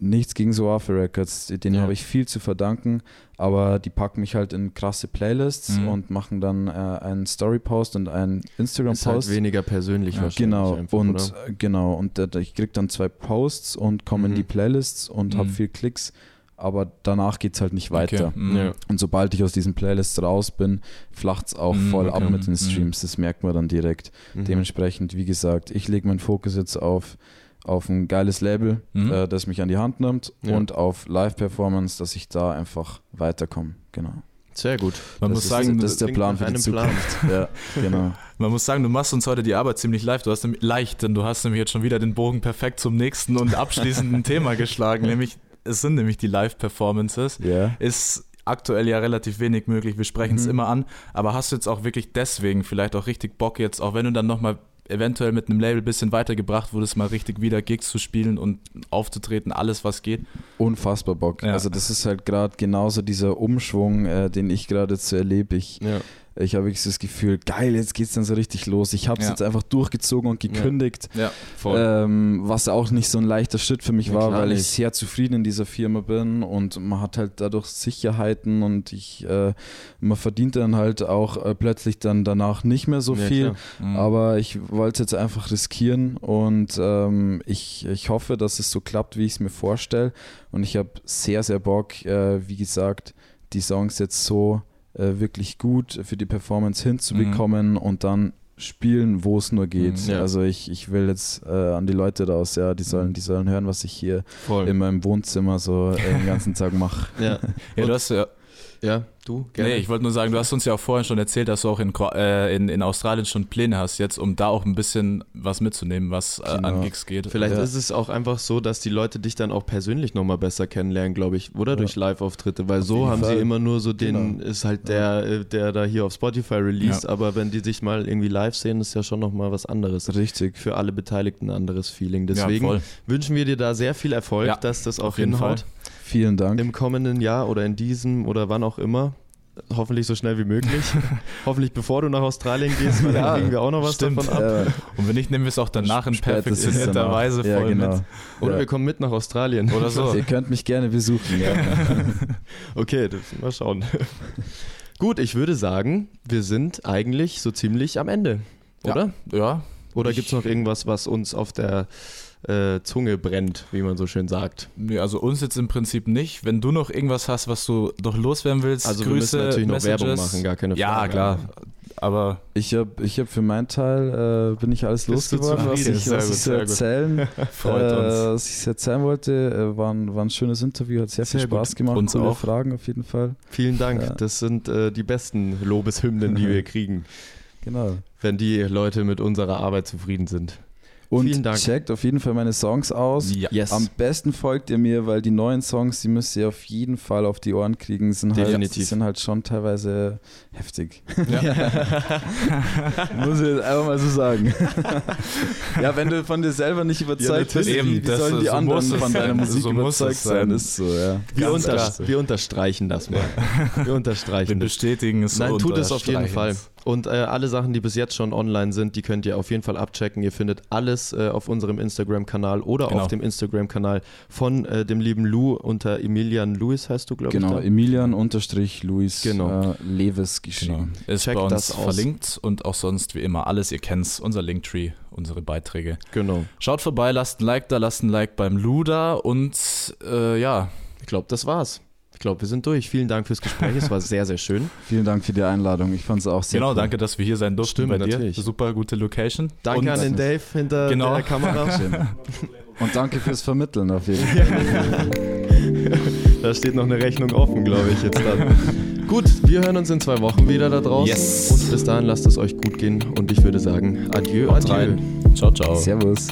nichts gegen Soafe Records, denen Ja. habe ich viel zu verdanken, aber die packen mich halt in krasse Playlists Mhm. und machen dann äh, einen Story-Post und einen Ist halt Instagram-Post. weniger persönlich Ja, wahrscheinlich. Genau, einfach, und oder? genau, und äh, ich krieg dann zwei Posts und komme Mhm. in die Playlists und habe Mhm. viel Klicks, aber danach geht es halt nicht weiter. Okay. Mhm. Ja. Und sobald ich aus diesen Playlists raus bin, flacht es auch Mhm, voll okay. ab mit den Mhm. Streams. Das merkt man dann direkt. Mhm. Dementsprechend, wie gesagt, ich lege meinen Fokus jetzt auf, auf ein geiles Label, Mhm. äh, das mich an die Hand nimmt Ja. und auf Live-Performance, dass ich da einfach weiterkomme. Genau. Sehr gut. Man das muss ist, sagen, das ist der Plan für die. Zukunft. <laughs> Ja, genau. Man muss sagen, du machst uns heute die Arbeit ziemlich leicht. Du hast nämlich, leicht, denn du hast nämlich jetzt schon wieder den Bogen perfekt zum nächsten und abschließenden <laughs> Thema geschlagen, nämlich es sind nämlich die Live-Performances. Ja. Ist aktuell ja relativ wenig möglich. Wir sprechen es Mhm. immer an, aber hast du jetzt auch wirklich deswegen vielleicht auch richtig Bock jetzt, auch wenn du dann nochmal eventuell mit einem Label ein bisschen weitergebracht wurdest, mal richtig wieder Gigs zu spielen und aufzutreten, alles was geht. Unfassbar Bock. Ja. Also das ist halt gerade genauso dieser Umschwung, äh, den ich gerade jetzt erlebe. Ich, Ja. Ich habe so das Gefühl, geil, jetzt geht's dann so richtig los. Ich habe es Ja. jetzt einfach durchgezogen und gekündigt. Ja, Ähm, was auch nicht so ein leichter Schritt für mich Ja, war, weil ich nicht. sehr zufrieden in dieser Firma bin und man hat halt dadurch Sicherheiten und ich äh, man verdient dann halt auch äh, plötzlich dann danach nicht mehr so Ja, viel. Mhm. Aber ich wollte es jetzt einfach riskieren und ähm, ich, ich hoffe, dass es so klappt, wie ich es mir vorstelle. Und ich habe sehr, sehr Bock, äh, wie gesagt, die Songs jetzt so äh, wirklich gut für die Performance hinzubekommen und dann spielen, wo es nur geht. Mhm, ja. Also ich, ich will jetzt äh, an die Leute raus, ja, die sollen, die sollen hören, was ich hier Voll. in meinem Wohnzimmer so äh, den <laughs> ganzen Tag mache. Ja. <laughs> ja, du hast ja ja, du? Nee, ich wollte nur sagen, du hast uns ja auch vorhin schon erzählt, dass du auch in, äh, in, in Australien schon Pläne hast, jetzt, um da auch ein bisschen was mitzunehmen, was äh, an Genau. Gigs geht. Vielleicht Ja. ist es auch einfach so, dass die Leute dich dann auch persönlich nochmal besser kennenlernen, glaube ich, oder durch Live-Auftritte, weil so jeden haben sie Fall. immer nur so den, Genau. ist halt der, äh, der da hier auf Spotify released, Ja. aber wenn die sich mal irgendwie live sehen, ist ja schon nochmal was anderes. Richtig. Für alle Beteiligten ein anderes Feeling. Ja, Deswegen wünschen wir dir da sehr viel Erfolg, Ja, dass das auch auf jeden hinhaut. Vielen Dank. Im kommenden Jahr oder in diesem oder wann auch immer. Hoffentlich so schnell wie möglich. <laughs> Hoffentlich bevor du nach Australien gehst, weil Ja, dann kriegen wir auch noch was stimmt. davon ab. Äh, Und wenn nicht, nehmen wir es auch danach in perfektionierter. Weise ja, voll genau. mit. Oder ja. wir kommen mit nach Australien. Oder so. Ihr könnt mich gerne besuchen. Ja. <laughs> Okay, das, mal schauen. Gut, ich würde sagen, wir sind eigentlich so ziemlich am Ende, oder? Ja, Oder gibt es noch irgendwas, was uns auf der äh, Zunge brennt, wie man so schön sagt? nee, also uns jetzt im Prinzip nicht. Wenn du noch irgendwas hast, was du doch loswerden willst, Also wir Grüße, müssen natürlich noch Messages. Werbung machen, gar keine Ja, Frage. klar. Aber Ich habe ich hab für meinen Teil, äh, bin ich alles losgeworden, was ich, was gut, ich so erzählen, <laughs> freut äh, uns. was ich erzählen wollte. Äh, war, ein, war ein schönes Interview, hat sehr viel Sehr Spaß gut. gemacht. Uns Coole auch. Fragen auf jeden Fall. Vielen Dank. Ja. Das sind äh, die besten Lobeshymnen, die wir <laughs> kriegen, Genau. wenn die Leute mit unserer Arbeit zufrieden sind. Und Vielen Dank. checkt auf jeden Fall meine Songs aus. ja. Yes. Am besten folgt ihr mir, weil die neuen Songs, die müsst ihr auf jeden Fall auf die Ohren kriegen. Sind halt, Definitiv. sind halt schon teilweise heftig. Ja. <laughs> Muss ich jetzt einfach mal so sagen. <laughs> ja, wenn du von dir selber nicht überzeugt bist, natürlich. wie, Eben, wie das- sollen die so anderen von deiner. Musik So überzeugt sein. sein? Ist so, ja. wir, unter, wir unterstreichen das mal. Wir <laughs> Wir unterstreichen das. bestätigen es Nein, tut es auf jeden Fall. Und äh, alle Sachen, die bis jetzt schon online sind, die könnt ihr auf jeden Fall abchecken. Ihr findet alles äh, auf unserem Instagram-Kanal oder Genau. auf dem Instagram-Kanal von äh, dem lieben Lou unter Emilian Louis heißt du, glaube ich. Genau, da? Emilian unterstrich Luis Genau. äh, Leves Genau. geschrieben. Ist Checkt bei uns das aus. verlinkt und auch sonst wie immer alles, ihr kennt's, unser Linktree, unsere Beiträge. Genau. Schaut vorbei, lasst ein Like da, lasst ein Like beim Luda und äh, ja, Ich glaube, das war's. Ich glaube, wir sind durch. Vielen Dank fürs Gespräch. Es war sehr, sehr schön. <laughs> Vielen Dank für die Einladung. Ich fand es auch sehr Genau, cool. danke, dass wir hier sein durften Stimmt, bei dir. natürlich. Super gute Location. Danke Und- an den Dave hinter Genau. der Kamera. Und danke fürs Vermitteln auf jeden <laughs> Fall. <laughs> Da steht noch eine Rechnung offen, glaube ich, jetzt dann. Gut, wir hören uns in zwei Wochen wieder da draußen. Yes. Und bis dahin lasst es euch gut gehen. Und ich würde sagen, adieu, Haut adieu. rein. Ciao, ciao. Servus.